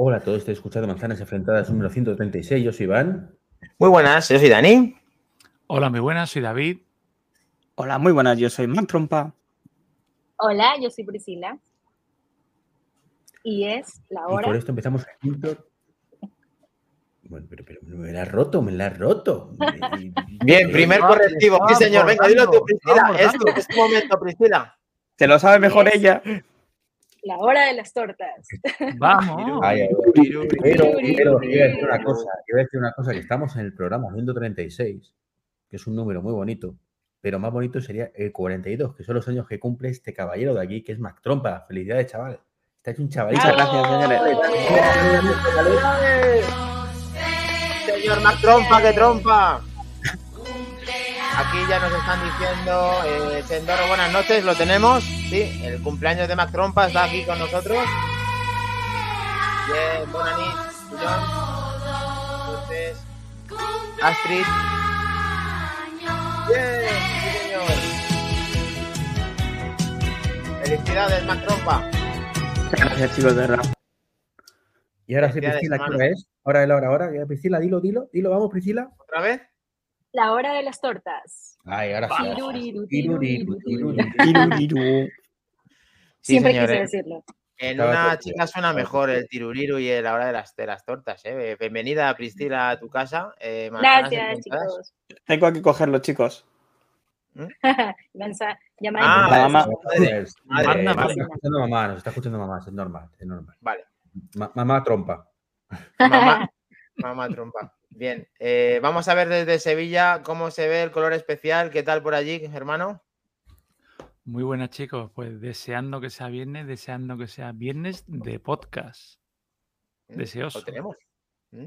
Hola a todos, estoy escuchando Manzanas Enfrentadas número 136. Yo soy Iván. Muy buenas, yo soy Dani. Hola, muy buenas, soy David. Hola, muy buenas, yo soy Man Trompa. Hola, yo soy Priscila. Y es la Y hora. por esto empezamos el. Bueno, pero, pero me la has roto, me la has roto. Bien, primer correctivo. Sí, señor. Venga, dilo tú, Priscila. Es, tu momento, Priscila. Se lo sabe mejor ella. La hora de las tortas. Vamos. Ay, pero, pero, Piru, iba a decir una cosa, iba a decir una cosa, que estamos en el programa 136, que es un número muy bonito, pero más bonito sería el 42, que son los años que cumple este caballero de aquí, que es Mac Trompa. Felicidades, chaval. Está hecho un chavalito. Muchas gracias, señores. Señor Mac Trompa, que trompa. Aquí ya nos están diciendo, eh, Sendoro, buenas noches, lo tenemos. Sí, el cumpleaños de Mac Trompa está aquí con nosotros. Bien, Entonces, Astrid. Bien, sí, señor. Felicidades, Mac Trompa. Gracias, chicos, de verdad. Y ahora sí, Priscila, ¿qué hora es? Ahora es la hora, ahora. Priscila, dilo, dilo, dilo, vamos, Priscila. ¿Otra vez? La hora de las tortas. Ay, ahora sí. Tiruriru, Tiruriru, tiruriru, tiruriru. Tiruriru. Sí, Siempre quise eh. decirlo. En una chica suena mejor el tiruriru y la hora de las, de las tortas. ¿eh? Bienvenida, Priscila, a tu casa. eh, Gracias, chicos. Tengo que cogerlo, chicos. Lanza, Ah. La mamá. Madre, eh, madre. nos está escuchando mamá, nos está escuchando mamá, es normal, es normal. Vale, Ma- mamá trompa. mamá, mamá trompa. Bien, eh, vamos a ver desde Sevilla cómo se ve el color especial. ¿Qué tal por allí, hermano? Muy buenas, chicos. Pues deseando que sea viernes, deseando que sea viernes de podcast. ¿Mm? Deseoso. Lo tenemos. ¿Mm?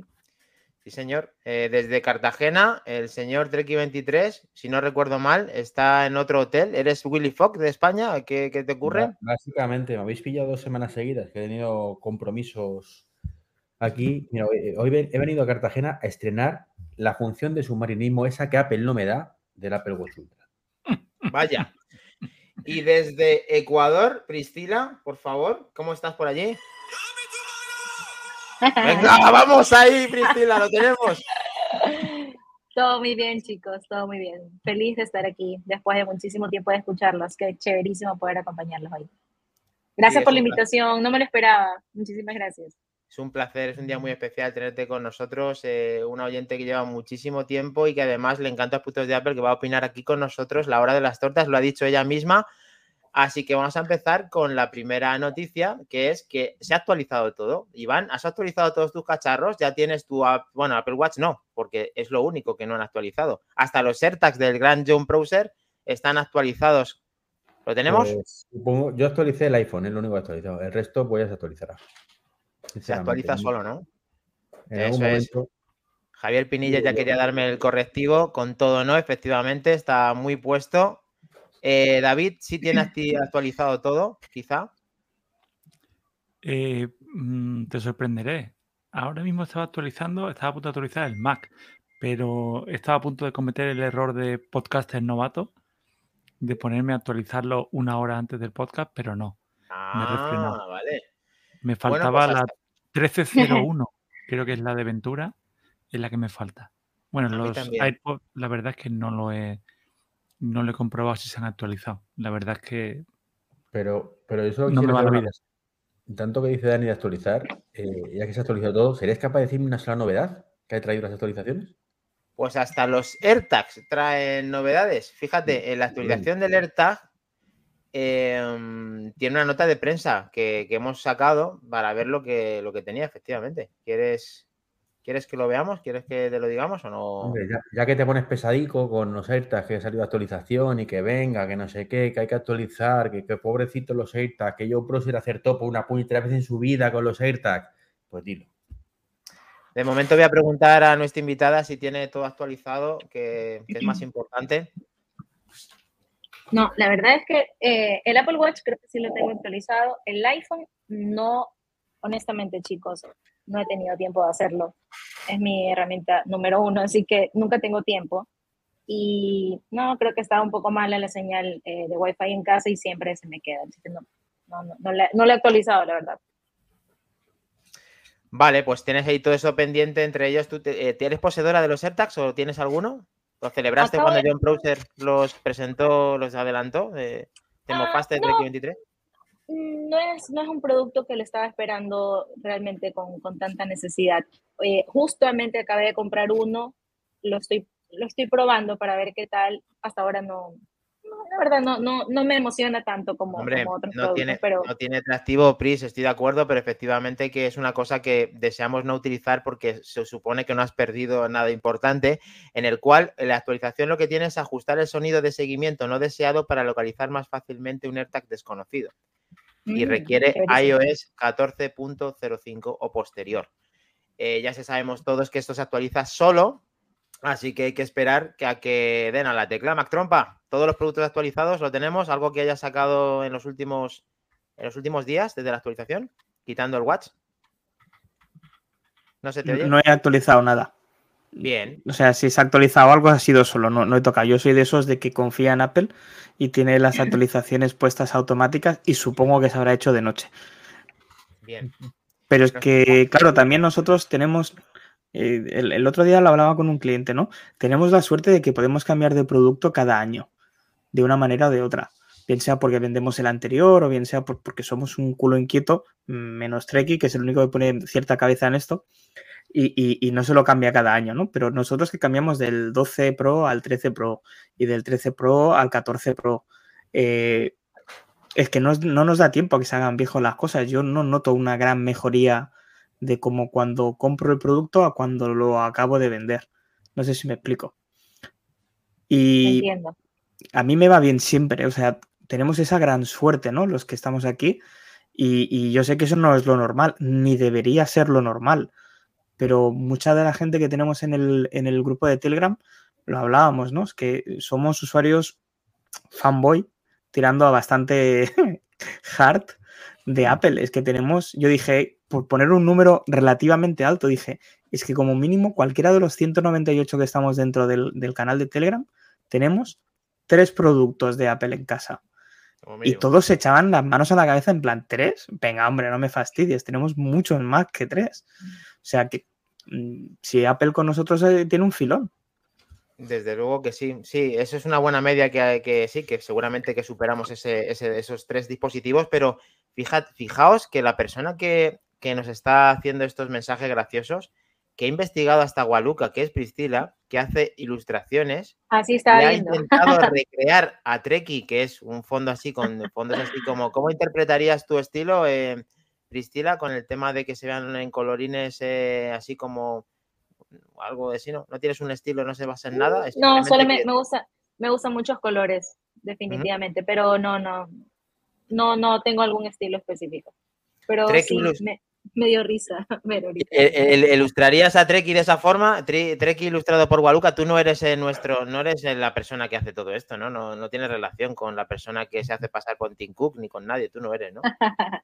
Sí, señor. Eh, desde Cartagena, el señor Treki23, si no recuerdo mal, está en otro hotel. ¿Eres Willy Fox de España? ¿Qué, qué te ocurre? Básicamente, me habéis pillado dos semanas seguidas que he tenido compromisos aquí. Mira, hoy, ve- he venido a Cartagena a estrenar la función de submarinismo, esa que Apple no me da, del Apple Watch Ultra. Vaya. Y desde Ecuador, Priscila, por favor, ¿cómo estás por allí? Venga, vamos ahí, Priscila, lo tenemos. Todo muy bien, chicos, todo muy bien. Feliz de estar aquí después de muchísimo tiempo de escucharlos. Qué chéverísimo poder acompañarlos hoy. Gracias por la invitación, no me lo esperaba. Muchísimas gracias. Es un placer, es un día muy especial tenerte con nosotros, eh, una oyente que lleva muchísimo tiempo y que además le encanta los putos de Apple, que va a opinar aquí con nosotros la hora de las tortas, lo ha dicho ella misma. Así que vamos a empezar con la primera noticia, que es que se ha actualizado todo. Iván, ¿has actualizado todos tus cacharros? Ya tienes tu, app- bueno, Apple Watch no, porque es lo único que no han actualizado. Hasta los AirTags del Grand John Browser están actualizados. ¿Lo tenemos? Pues, supongo- yo actualicé el iPhone, es lo único que he actualizado. El resto, pues ya se actualizará. Se actualiza solo, ¿no? En algún Eso es. Javier Pinilla ya quería darme el correctivo, con todo no, efectivamente, está muy puesto. Eh, David, sí tiene actualizado todo, quizá. Eh, mm, te sorprenderé. Ahora mismo estaba actualizando, estaba a punto de actualizar el Mac, pero estaba a punto de cometer el error de podcaster novato, de ponerme a actualizarlo una hora antes del podcast, pero no. Ah, vale. Me Bueno, faltaba pues la hasta- 1301, creo que es la de Ventura, es la que me falta. Bueno, A los. AirPods, la verdad es que no lo he, no lo he comprobado si se han actualizado. La verdad es que Pero, pero eso No me va cosa. Tanto que dice Dani de actualizar, eh, ya que se ha actualizado todo, ¿serías capaz de decirme una sola novedad que ha traído las actualizaciones? Pues hasta los AirTags traen novedades. Fíjate, en la actualización del AirTag eh, tiene una nota de prensa que, que hemos sacado para ver lo que, lo que tenía, efectivamente. ¿Quieres, ¿Quieres que lo veamos? ¿Quieres que te lo digamos o no? Hombre, ya, ya que te pones pesadico con los AirTags, que ha salido actualización y que venga, que no sé qué, que hay que actualizar, que, que pobrecitos los AirTags, que yo Pro hacer topo una puñetera vez en su vida con los AirTags, pues dilo. De momento voy a preguntar a nuestra invitada si tiene todo actualizado, que, que es más importante. No, la verdad es que eh, el Apple Watch creo que sí lo tengo actualizado. El iPhone no, honestamente, chicos, no he tenido tiempo de hacerlo. Es mi herramienta número uno, así que nunca tengo tiempo. Y no, creo que estaba un poco mala la señal eh, de Wi-Fi en casa y siempre se me queda. Así que no, no, no, no, la- no lo he actualizado, la verdad. Vale, pues tienes ahí todo eso pendiente. Entre ellos, ¿tú te- eh, ¿eres poseedora de los AirTags o tienes alguno? ¿Lo celebraste cuando de- John Browser los presentó, los adelantó? Eh, ¿Te Ah, mofaste de no. Trek 23? Mm, No es, no es un producto que lo estaba esperando realmente con, con tanta necesidad. Eh, justamente acabé de comprar uno, lo estoy, lo estoy probando para ver qué tal. Hasta ahora no, no, la verdad no, no, no me emociona tanto como, Hombre, como otros no productos, tiene, pero no tiene atractivo PRIS, estoy de acuerdo, pero efectivamente que es una cosa que deseamos no utilizar porque se supone que no has perdido nada importante, en el cual la actualización lo que tiene es ajustar el sonido de seguimiento no deseado para localizar más fácilmente un AirTag desconocido y mm, requiere iOS 14.05 o posterior. Eh, ya se sabemos todos que esto se actualiza solo, así que hay que esperar que a que den a la tecla. Mac Trompa, todos los productos actualizados lo tenemos, algo que haya sacado en los últimos en los últimos días desde la actualización, quitando el Watch. ¿No se te oye? No he actualizado nada. Bien. O sea, si se ha actualizado algo ha sido solo, no, no he tocado. Yo soy de esos de que confía en Apple y tiene las actualizaciones puestas automáticas y supongo que se habrá hecho de noche. Bien. Pero es que, claro, también nosotros tenemos, eh, el, otro día lo hablaba con un cliente, ¿no? Tenemos la suerte de que podemos cambiar de producto cada año, de una manera o de otra. Bien sea porque vendemos el anterior o bien sea por- porque somos un culo inquieto, menos Treki, que es el único que pone cierta cabeza en esto, y, no se lo cambia cada año, ¿no? Pero nosotros que cambiamos del 12 Pro al 13 Pro y del 13 Pro al 14 Pro, eh, es que no, no nos da tiempo a que se hagan viejos las cosas. Yo no noto una gran mejoría de como cuando compro el producto a cuando lo acabo de vender. No sé si me explico. Y Entiendo. a mí me va bien siempre, o sea, tenemos esa gran suerte, ¿no? Los que estamos aquí. Y, y yo sé que eso no es lo normal, ni debería ser lo normal. Pero mucha de la gente que tenemos en el, en el grupo de Telegram, lo hablábamos, ¿no? Es que somos usuarios fanboy tirando a bastante hard de Apple. Es que tenemos, yo dije, por poner un número relativamente alto, dije, es que como mínimo cualquiera de los 198 que estamos dentro del, del canal de Telegram, tenemos tres productos de Apple en casa. Y todos se echaban las manos a la cabeza en plan, ¿tres? Venga, hombre, no me fastidies, tenemos muchos más que tres. O sea que mm, si Apple con nosotros eh, tiene un filón. Desde luego que sí, sí, eso es una buena media que, que sí, que seguramente que superamos ese, ese- esos tres dispositivos, pero fijad, fijaos que la persona que, que nos está haciendo estos mensajes graciosos, que ha investigado hasta Gualuca, que es Priscila, que hace ilustraciones, Así y estaba ha viendo. intentado recrear a Treki, que es un fondo así, con fondos así como, ¿cómo interpretarías tu estilo, eh, Priscila, con el tema de que se vean en colorines eh, así como algo de sí, ¿no? No tienes un estilo, no se basa en nada. No, solo me, me gusta, me gustan muchos colores, definitivamente, pero no, no, no, no tengo algún estilo específico. Pero Trek sí, me, me dio risa ahorita. El- el- ¿Ilustrarías a Treki de esa forma? Treki ilustrado por Waluca, tú no eres eh, nuestro, no eres eh, la persona que hace todo esto, ¿no? No, no tienes relación con la persona que se hace pasar por Tim Cook ni con nadie, tú no eres, ¿no?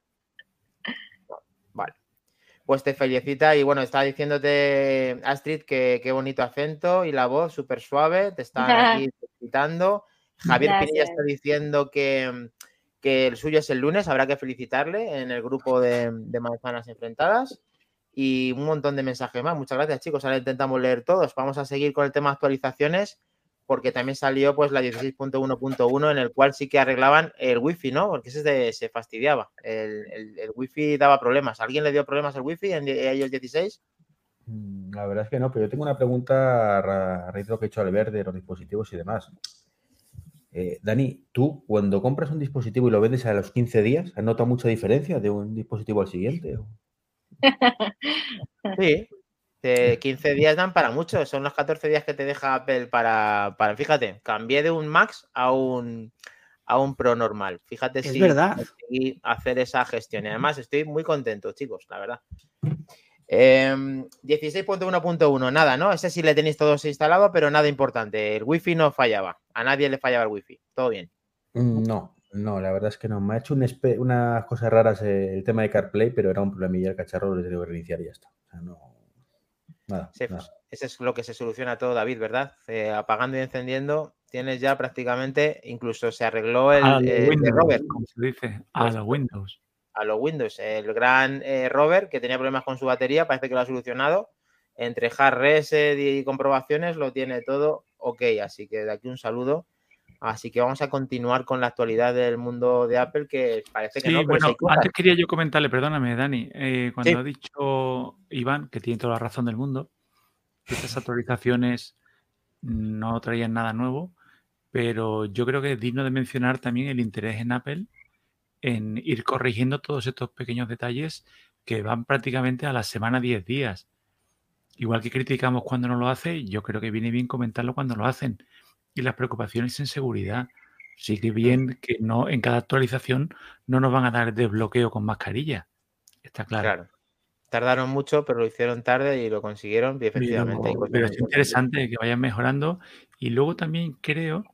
Vale. Pues te felicita y bueno, estaba diciéndote Astrid que qué bonito acento y la voz súper suave, te están aquí felicitando. Javier Pinilla está diciendo que, que el suyo es el lunes, habrá que felicitarle en el grupo de, de enfrentadas. Y un montón de mensajes más. Muchas gracias, chicos. Ahora intentamos leer todos. Vamos a seguir con el tema actualizaciones, porque también salió pues la 16.1.1 en el cual sí que arreglaban el wifi, ¿no? Porque ese se, fastidiaba. El, el, el wifi daba problemas. ¿Alguien le dio problemas al wifi en iOS 16? Mm, La verdad es que no, pero yo tengo una pregunta a ra- a raíz de lo que ha hecho Albert de los dispositivos y demás. Eh, Dani, tú cuando compras un dispositivo y lo vendes a los 15 días, ¿has notado mucha diferencia de un dispositivo al siguiente? Sí. De 15 días dan para mucho. Son los 14 días que te deja Apple para, para fíjate, cambié de un Max a un, a un Pro normal. Fíjate Es si verdad. hacer esa gestión. Y además estoy muy contento, chicos, la verdad. Em, 16.1.1, nada, ¿no? Ese sí le tenéis todos instalado, pero nada importante. El wifi no fallaba. A nadie le fallaba el wifi. Todo bien. Mm, No, no, la verdad es que no. Me ha hecho un unas cosas raras eh, el tema de CarPlay, pero era un problemilla el cacharro, lo he tenido que reiniciar y ya está. O sea, no. Nada. Sí, nada. Ese es lo que se soluciona todo, David, ¿verdad? Eh, apagando y encendiendo, tienes ya prácticamente, incluso se arregló el, eh, de Windows, Robert. como se dice, a los Windows. A los Windows. El gran eh, Robert, que tenía problemas con su batería, parece que lo ha solucionado. Entre hard reset y comprobaciones lo tiene todo ok. Así que de aquí un saludo. Así que vamos a continuar con la actualidad del mundo de Apple, que parece que Sí, no, pero bueno, antes quería yo comentarle, perdóname, Dani, eh, cuando Sí. ha dicho Iván, que tiene toda la razón del mundo, que estas actualizaciones no traían nada nuevo, pero yo creo que es digno de mencionar también el interés en Apple en ir corrigiendo todos estos pequeños detalles que van prácticamente a la semana 10 días. Igual que criticamos cuando no lo hace, yo creo que viene bien comentarlo cuando lo hacen. Y las preocupaciones en seguridad. Sí que bien que no en cada actualización no nos van a dar desbloqueo con mascarilla. Está claro. Claro. Tardaron mucho, pero lo hicieron tarde y lo consiguieron. Y Pero, efectivamente pero muy es interesante que vayan mejorando. Y luego también creo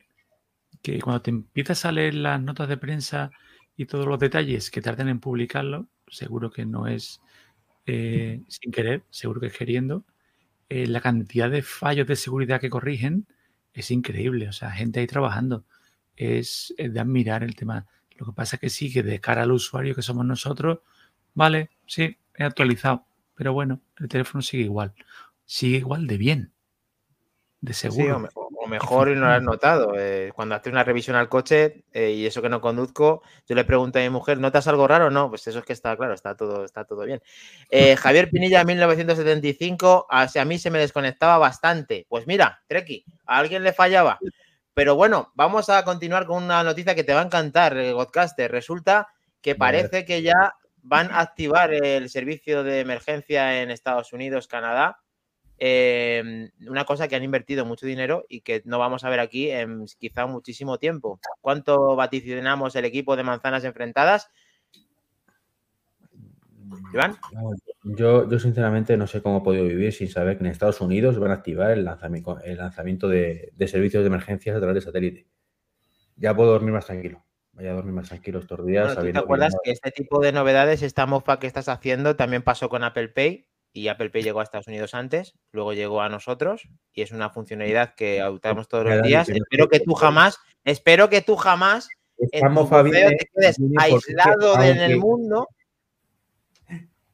que cuando te empiezas a leer las notas de prensa y todos los detalles que tardan en publicarlo, seguro que no es eh, sin querer, seguro que es queriendo, eh, la cantidad de fallos de seguridad que corrigen es increíble. O sea, gente ahí trabajando. Es, es de admirar el tema. Lo que pasa es que sí, que de cara al usuario que somos nosotros, vale, sí, he actualizado. Pero bueno, el teléfono sigue igual. Sigue igual de bien. De seguro. O mejor y no lo has notado. eh, cuando haces una revisión al coche eh, y eso que no conduzco, yo le pregunto a mi mujer, ¿notas algo raro? No, pues eso es que está claro, está todo, está todo bien. Eh, Javier Pinilla, 1975, a, a mí se me desconectaba bastante. Pues mira, Treki, a alguien le fallaba. Pero bueno, vamos a continuar con una noticia que te va a encantar, Godcaster. Resulta que parece que ya van a activar el servicio de emergencia en Estados Unidos, Canadá. Eh, una cosa que han invertido mucho dinero y que no vamos a ver aquí en quizá muchísimo tiempo. ¿Cuánto vaticinamos el equipo de manzanas enfrentadas? Iván, Yo, yo sinceramente no sé cómo he podido vivir sin saber que en Estados Unidos van a activar el lanzamiento, el lanzamiento de, de servicios de emergencias a través de satélite. Ya puedo dormir más tranquilo. Voy a dormir más tranquilo estos días. bueno, ¿tú te que acuerdas no- que este tipo de novedades, esta mofa que estás haciendo, también pasó con Apple Pay? Y Apple Pay llegó a Estados Unidos antes, luego llegó a nosotros y es una funcionalidad que adoptamos todos los días. Espero que tú jamás, espero que tú jamás en Esta tu mofa buceo viene- te quedes viene porque es que aislado de- en el aunque- mundo.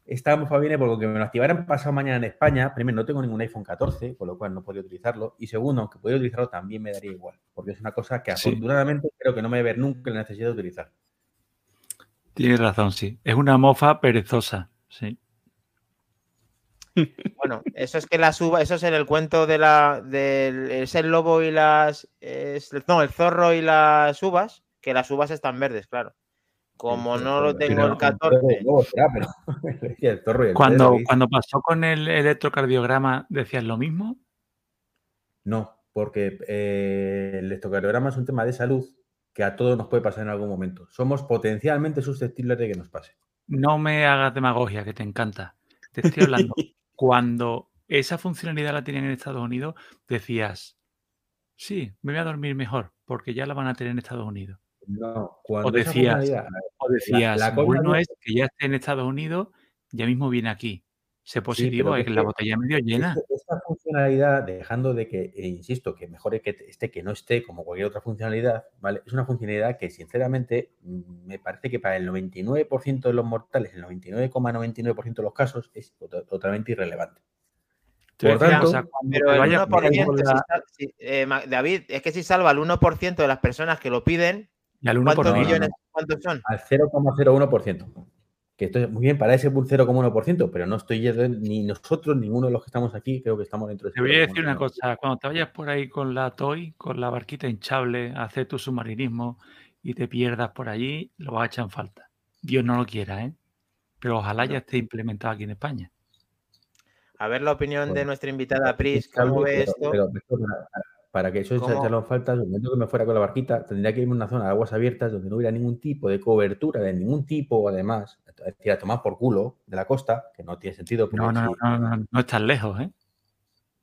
Esta mofa viene porque me lo activaran pasado mañana en España. Primero, no tengo ningún iPhone 14, con lo cual no podría utilizarlo. Y segundo, aunque pudiera utilizarlo, también me daría igual. Porque es una cosa que Sí. afortunadamente creo que no me voy a ver nunca la necesidad de utilizar. Tienes razón, sí. Es una mofa perezosa. Sí. Bueno, eso es que las uvas, eso es en el cuento de la del es el lobo y las es- no, el zorro y las uvas, que las uvas están verdes, claro. Como no lo tengo el 14, No, será, pero y el zorro y el Cuando, cuando pasó con el electrocardiograma, ¿decías lo mismo? No, porque eh, el electrocardiograma es un tema de salud que a todos nos puede pasar en algún momento. Somos potencialmente susceptibles de que nos pase. No me hagas demagogia, que te encanta. Te estoy hablando. Cuando esa funcionalidad la tienen en Estados Unidos, decías, sí, me voy a dormir mejor, porque ya la van a tener en Estados Unidos. No, cuando O decías, o decías, la cosa bueno no- es que ya esté en Estados Unidos, ya mismo viene aquí. Sé positivo, es que la botella medio llena. Esta funcionalidad, dejando de que, e insisto, que mejor que esté que no esté como cualquier otra funcionalidad, ¿vale? Es una funcionalidad que, sinceramente, mm, me parece que para el 99% de los mortales, el 99,99% de los casos, es to- totalmente irrelevante. Por tanto, pero te el vayas 1%, por si la- sal- si- eh, David, es que si salva el 1% de las personas que lo piden, y al 1 por ¿cuántos no, no, mil. millones cuántos son? Al 0,01%. Que esto es muy bien para ese 0,1%, pero no estoy yendo ni nosotros, ninguno de los que estamos aquí, creo que estamos dentro de ese Te voy a decir una 0,1%. cosa, cuando te vayas por ahí con la Toy, con la barquita hinchable, a hacer tu submarinismo y te pierdas por allí, lo vas a echar en falta. Dios no lo quiera, ¿eh? Pero ojalá ya esté implementado aquí en España. A ver la opinión de nuestra invitada Pris, ¿cómo ve pero, esto? pero- pero para, para que eso ¿Cómo? echarlo en falta, el momento que me fuera con la barquita, tendría que irme a una zona de aguas abiertas donde no hubiera ningún tipo de cobertura de ningún tipo, además, es decir, a tomar por culo de la costa, que no tiene sentido. No, no, no, no, no, no estás lejos, ¿eh?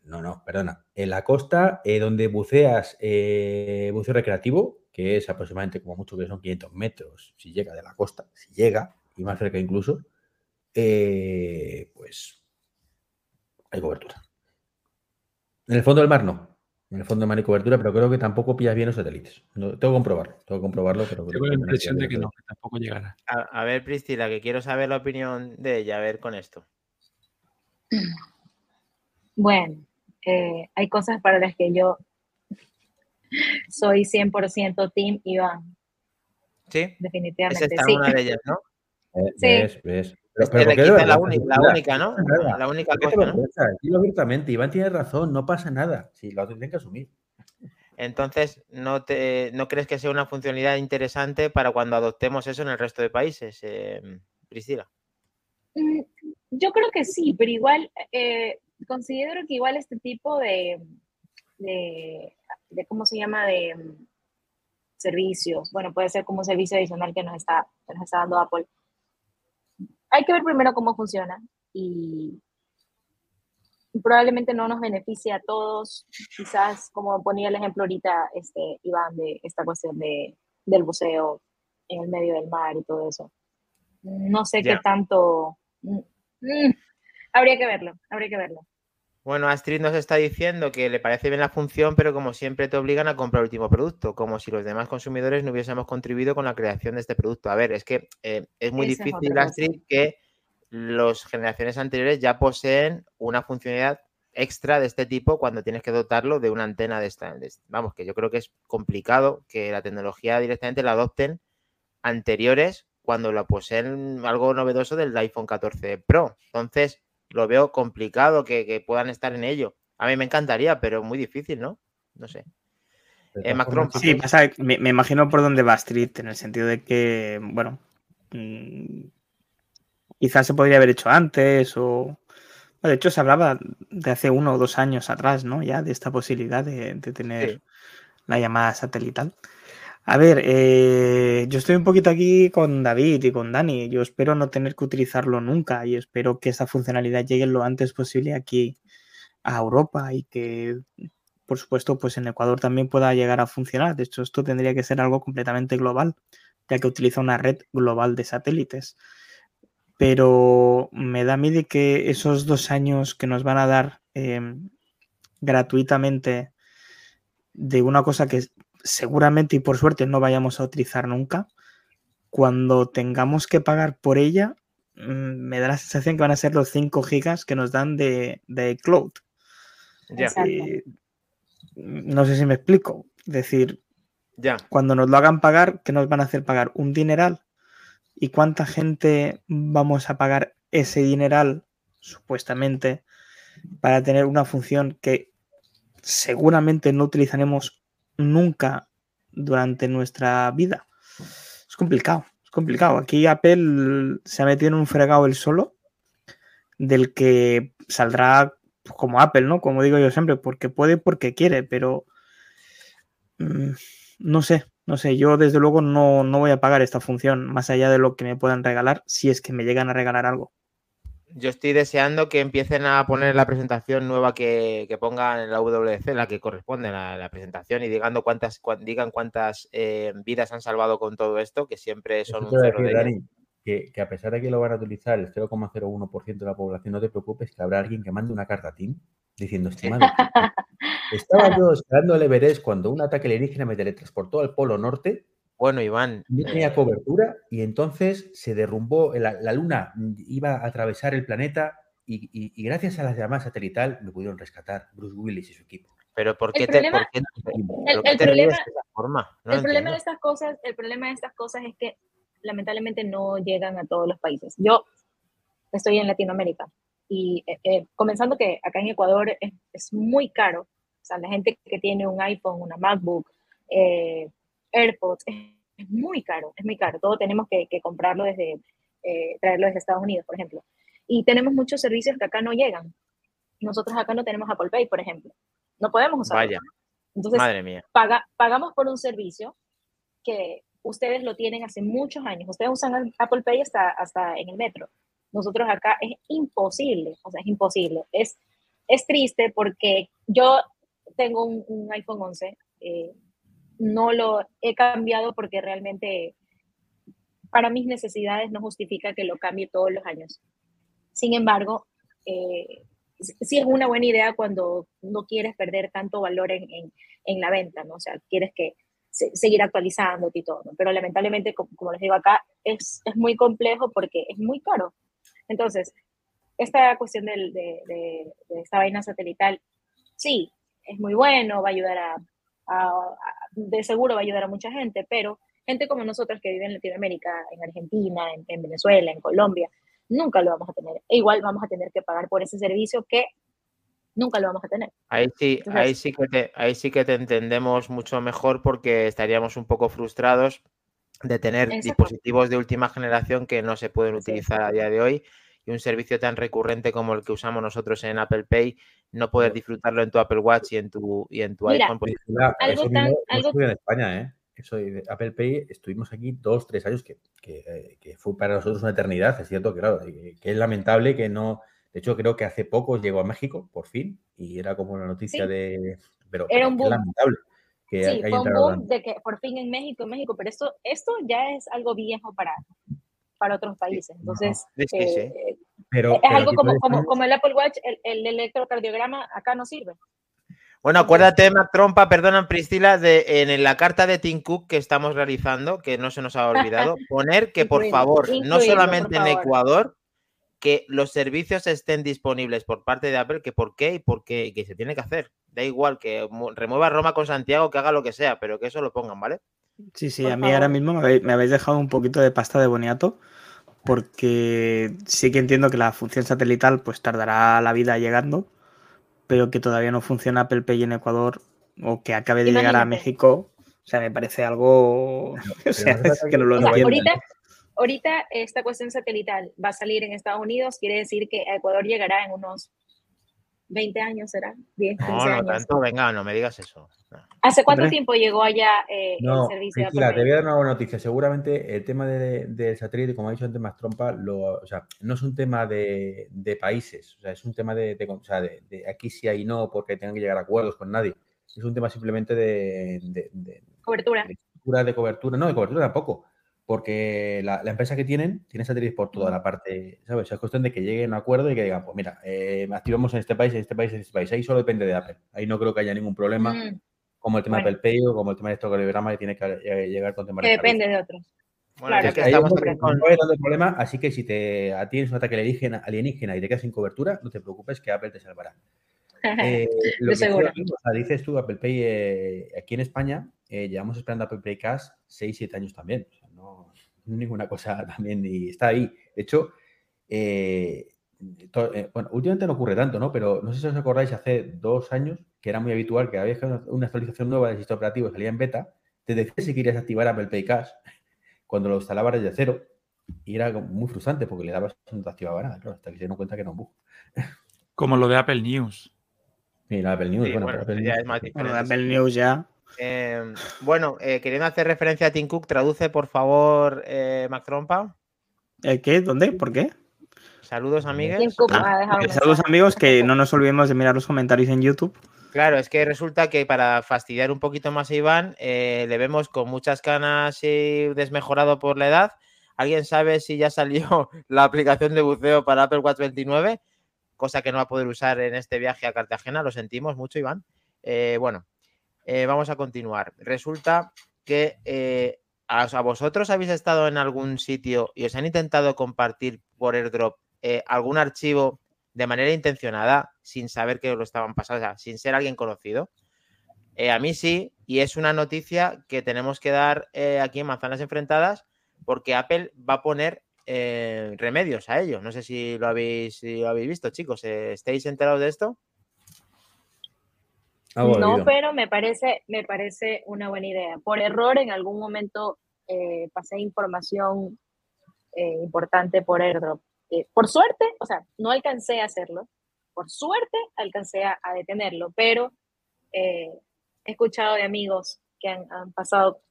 No, no, perdona. En la costa, eh, donde buceas eh, buceo recreativo, que es aproximadamente como mucho que son 500 metros, si llega de la costa, si llega, y más cerca incluso, eh, pues hay cobertura. En el fondo del mar no. En el fondo de mano y cobertura, pero creo que tampoco pillas bien los satélites. tengo que comprobarlo, tengo que comprobarlo, pero Tengo la impresión de que no, que tampoco llegará. A, ver, Priscila, que quiero saber la opinión de ella, a ver con esto. Bueno, eh, hay cosas para las que yo soy 100% Team Iván. Sí. Definitivamente. Esa sí. una de ellas, ¿no? Eh, sí. Ves, ves. Pero, pero la, única, la única, ¿no? La única cosa, ¿no? Dilo abiertamente, Iván tiene razón, no pasa nada. Si lo tienen que asumir. Entonces, ¿no, te, ¿no crees que sea una funcionalidad interesante para cuando adoptemos eso en el resto de países, eh, Priscila? Mm, yo creo que sí, pero igual eh, considero que igual este tipo de, de, de, ¿cómo se llama? De mm, servicios, bueno, puede ser como un servicio adicional que nos está, que nos está dando Apple hay que ver primero cómo funciona y, probablemente no nos beneficie a todos. Quizás, como ponía el ejemplo ahorita, este, Iván, de esta cuestión de, del buceo en el medio del mar y todo eso. No sé qué tanto... Mm, mm, habría que verlo, habría que verlo. Bueno, Astrid nos está diciendo que le parece bien la función, pero como siempre te obligan a comprar el último producto, como si los demás consumidores no hubiésemos contribuido con la creación de este producto. A ver, es que eh, es muy difícil, Astrid, que las generaciones anteriores ya poseen una funcionalidad extra de este tipo cuando tienes que dotarlo de una antena de esta. vamos, que yo creo que es complicado que la tecnología directamente la adopten anteriores cuando la poseen algo novedoso del iPhone 14 Pro. Entonces, lo veo complicado que, puedan estar en ello. A mí me encantaría, pero muy difícil, ¿no? No sé. Eh, Macron. Sí, pasa, me, imagino por dónde va Street, en el sentido de que, bueno, mm, quizás se podría haber hecho antes o... de hecho, se hablaba de hace uno o dos años atrás, ¿no? Ya de esta posibilidad de, tener la llamada satelital. A ver, eh, yo estoy un poquito aquí con David y con Dani. Yo espero no tener que utilizarlo nunca y espero que esa funcionalidad llegue lo antes posible aquí a Europa y que, por supuesto, pues en Ecuador también pueda llegar a funcionar. De hecho, esto tendría que ser algo completamente global, ya que utiliza una red global de satélites. Pero me da a mí de que esos dos años que nos van a dar em, gratuitamente de una cosa que seguramente y por suerte no vayamos a utilizar nunca, cuando tengamos que pagar por ella, mm, me da la sensación que van a ser los 5 gigas que nos dan de, cloud. Eh, no sé si me explico. Es decir, ya. cuando nos lo hagan pagar, ¿qué nos van a hacer pagar? ¿Un dineral? ¿Y cuánta gente vamos a pagar ese dineral, supuestamente, para tener una función que seguramente no utilizaremos nunca durante nuestra vida. Es complicado, es complicado. Aquí Apple se ha metido en un fregado el solo, del que saldrá como Apple, ¿no? Como digo yo siempre, porque puede, porque quiere, pero mm, no sé, no sé, yo desde luego no, no voy a pagar esta función más allá de lo que me puedan regalar, si es que me llegan a regalar algo yo estoy deseando que empiecen a poner la presentación nueva que, pongan en la WC, la que corresponde a la, presentación, y digan cuántas, digan cuántas eh, vidas han salvado con todo esto, que siempre son un cero de que, que, a pesar de que lo van a utilizar el 0,01% de la población, no te preocupes, que habrá alguien que mande una carta a Tim diciendo, estimado, estaba yo esperando el Everest cuando un ataque alienígena me teletransportó al Polo Norte bueno, Iván. No tenía cobertura y entonces se derrumbó, la, luna iba a atravesar el planeta y, gracias a las llamadas satelital me pudieron rescatar Bruce Willis y su equipo. Pero ¿por qué te, el, problema, de esa forma? el problema de estas cosas, el problema de estas cosas es que lamentablemente no llegan a todos los países. Yo estoy en Latinoamérica y eh, eh, comenzando que acá en Ecuador es, muy caro. O sea, la gente que tiene un iPhone, una MacBook, eh, AirPods, es, muy caro, es muy caro. Todo tenemos que, comprarlo desde, eh, traerlo desde Estados Unidos, por ejemplo. Y tenemos muchos servicios que acá no llegan. Nosotros acá no tenemos Apple Pay, por ejemplo. No podemos usarlo. Vaya. Entonces, Madre mía. Paga, pagamos por un servicio que ustedes lo tienen hace muchos años. Ustedes usan Apple Pay hasta, hasta en el metro. Nosotros acá es imposible, o sea, es imposible. Es, es triste porque yo tengo un, iPhone 11, eh, no lo he cambiado porque realmente para mis necesidades no justifica que lo cambie todos los años. Sin embargo, eh, sí es una buena idea cuando no quieres perder tanto valor en, en, la venta, ¿no? O sea, quieres que seguir actualizándote y todo, ¿no? Pero lamentablemente, como, les digo acá, es, es, muy complejo porque es muy caro. Entonces, esta cuestión de, de, de, esta vaina satelital, sí, es muy bueno, va a ayudar a, de seguro va a ayudar a mucha gente, pero gente como nosotros que vive en Latinoamérica, en Argentina, en, Venezuela, en Colombia, nunca lo vamos a tener. E igual vamos a tener que pagar por ese servicio que nunca lo vamos a tener. Ahí sí, ahí sí que te, ahí sí que te entendemos mucho mejor porque estaríamos un poco frustrados de tener dispositivos de última generación que no se pueden utilizar a día de hoy y un servicio tan recurrente como el que usamos nosotros en Apple Pay, no poder disfrutarlo en tu Apple Watch y en tu, y en tu iPhone. Pues, algo tan, algo... en España, ¿eh? Eso de Apple Pay, estuvimos aquí dos, tres años, que, que, que, fue para nosotros una eternidad, es cierto, que claro, que es lamentable que no... De hecho, creo que hace poco llegó a México, por fin, y era como una noticia de... Pero, era un boom. lamentable. Que sí, fue un boom de que por fin en México, en México, pero esto, esto ya es algo viejo para, para otros países. Entonces, eh, pero, es algo como, como, como, el Apple Watch, el, el, electrocardiograma acá no sirve. Bueno, acuérdate, Mac Trompa, perdona, Priscila, de en la carta de Tim Cook que estamos realizando, que no se nos ha olvidado, poner que por favor, no solamente en Ecuador, que los servicios estén disponibles por parte de Apple, que por qué y por qué, y que se tiene que hacer. Da igual que remueva Roma con Santiago, que haga lo que sea, pero que eso lo pongan, ¿vale? Sí, sí, a mí ahora mismo me habéis, dejado un poquito de pasta de boniato porque sí que entiendo que la función satelital pues tardará la vida llegando, pero que todavía no funciona Apple Pay en Ecuador o que acabe de llegar a México, o sea, me parece algo o sea, que no lo entiendo. Ahorita, ahorita esta cuestión satelital va a salir en Estados Unidos, quiere decir que Ecuador llegará en unos 20 años será, 10, 15 no, no tanto, venga, no me digas eso. ¿Hace cuánto tiempo llegó allá eh, el servicio? Tranquila, te voy a dar una buena noticia. Seguramente el tema del de, satélite, como ha dicho antes más trompa, lo, o sea, no es un tema de, de, países, o sea, es un tema de, o sea, de, aquí sí hay no porque tengan que llegar a acuerdos con nadie. Es un tema simplemente de, cobertura. De cobertura, no, de cobertura tampoco porque la, empresa que tienen tiene satélites por toda la parte, ¿sabes? Es cuestión de que lleguen a un acuerdo y que digan, pues mira, eh, activamos en este país, en este país, en este país. Ahí solo depende de Apple. Ahí no creo que haya ningún problema, mm. como el tema de Apple Pay o como el tema de electrocardiograma que tiene que llegar con temas Que depende de otros. claro, que estamos con... no hay tanto problema, así que si te tienes un ataque alienígena, alienígena y te quedas sin cobertura, no te preocupes que Apple te salvará. Eh, lo que seguro. o sea, dices tú, Apple Pay, eh, aquí en España eh, llevamos esperando Apple Pay Cash 6-7 años también. O sea, ninguna cosa también y está ahí. De hecho, eh, eh, bueno, últimamente no ocurre tanto, ¿no? Pero no sé si os acordáis, hace dos años, que era muy habitual que había una actualización nueva del sistema operativo salía en beta, te decía si querías activar Apple Pay Cash cuando lo instalabas desde cero. Y era muy frustrante porque le dabas no te activaba nada, claro, hasta que se dieron cuenta que no bug. Como lo de Apple News. Sí, la Apple News, bueno, Apple, ya News. Apple News ya. Em, bueno, eh, queriendo hacer referencia a Tim Cook, traduce por favor, eh, Mac Trompa. ¿El qué? ¿Dónde? ¿Por qué? Saludos, amigos. Ah, saludos, amigos, que no nos olvidemos de mirar los comentarios en YouTube. Claro, es que resulta que para fastidiar un poquito más a Iván, eh, le vemos con muchas canas y desmejorado por la edad. ¿Alguien sabe si ya salió la aplicación de buceo para Apple Watch 29? Cosa que no va a poder usar en este viaje a Cartagena, lo sentimos mucho, Iván. bueno, eh, vamos a continuar. Resulta que eh, a, vosotros habéis estado en algún sitio y os han intentado compartir por airdrop eh, algún archivo de manera intencionada sin saber que lo estaban pasando, o sea, sin ser alguien conocido. a mí sí, y es una noticia que tenemos que dar aquí en Manzanas Enfrentadas porque Apple va a poner remedios a ello. No sé si lo habéis, si lo habéis visto, chicos. ¿Estáis enterados de esto? No, pero me parece, me parece una buena idea. Por error, en algún momento eh, pasé información eh, importante por airdrop. Eh, por suerte, o sea, no alcancé a hacerlo. Por suerte, alcancé a, detenerlo, pero he escuchado de amigos que han, pasado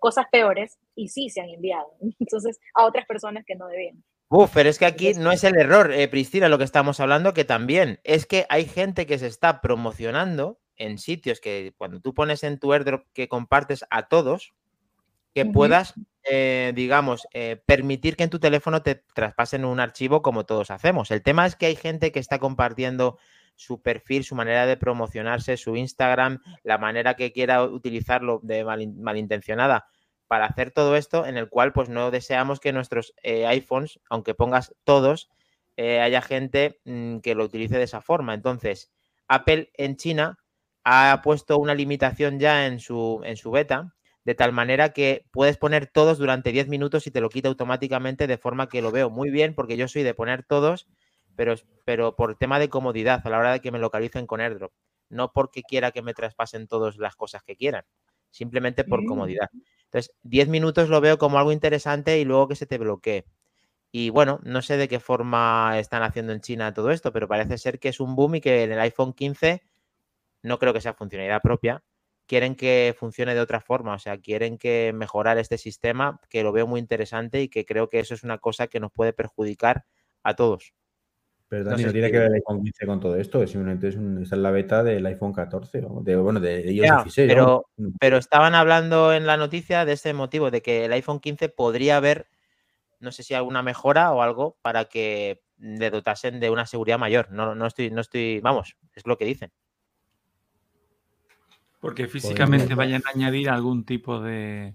cosas peores y sí se han enviado. Entonces, a otras personas que no debían. Uf, pero es que aquí no es el error, Priscila, lo que estamos hablando, que también es que hay gente que se está promocionando en sitios que cuando tú pones en tu airdrop que compartes a todos, que puedas eh, digamos, eh, permitir que en tu teléfono te traspasen un archivo como todos hacemos. El tema es que hay gente que está compartiendo su perfil, su manera de promocionarse, su Instagram, la manera que quiera utilizarlo de malintencionada para hacer todo esto, en el cual pues no deseamos que nuestros eh, iPhones, aunque pongas todos, haya gente mm, que lo utilice de esa forma. Entonces, Apple en China ha puesto una limitación ya en su, en su beta, de tal manera que puedes poner todos durante 10 minutos y te lo quita automáticamente de forma que lo veo muy bien, porque yo soy de poner todos, pero, pero por tema de comodidad a la hora de que me localicen con AirDrop, no porque quiera que me traspasen todas las cosas que quieran, simplemente por mm. comodidad. Entonces, 10 minutos lo veo como algo interesante y luego que se te bloquee. Y bueno, no sé de qué forma están haciendo en China todo esto, pero parece ser que es un boom y que en el iPhone 15 no creo que sea funcionalidad propia, quieren que funcione de otra forma, o sea, quieren que mejorar este sistema, que lo veo muy interesante y que creo que eso es una cosa que nos puede perjudicar a todos. Pero Dani, no, tiene que ver el iPhone 15 con todo esto, simplemente es, es la beta del iPhone 14, de, bueno, de iOS 16. Pero, pero estaban hablando en la noticia de ese motivo, de que el iPhone 15 podría haber, no sé si alguna mejora o algo para que le dotasen de una seguridad mayor. No, no estoy, no estoy, vamos, es lo que dicen. Porque físicamente vayan a añadir algún tipo de,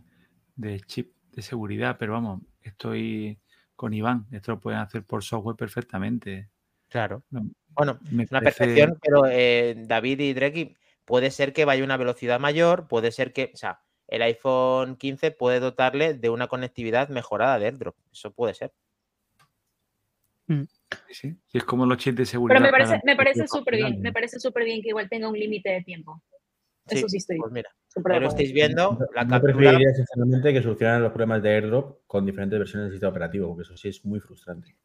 chip de seguridad, pero vamos, estoy con Iván, esto lo pueden hacer por software perfectamente. Claro. bueno, es una perfección, pero eh, David y Dreki, puede ser que vaya a una velocidad mayor, puede ser que, o sea, el iPhone 15 puede dotarle de una conectividad mejorada de AirDrop. Eso puede ser. Mm. Sí, es como los chips de seguridad. Pero me parece, me parece súper bien, me parece súper bien que igual tenga un límite de tiempo. Eso sí estoy. Pues mira, pero estáis viendo la Yo preferiría sinceramente que solucionaran los problemas de AirDrop con diferentes versiones del sistema operativo, porque eso sí es muy frustrante.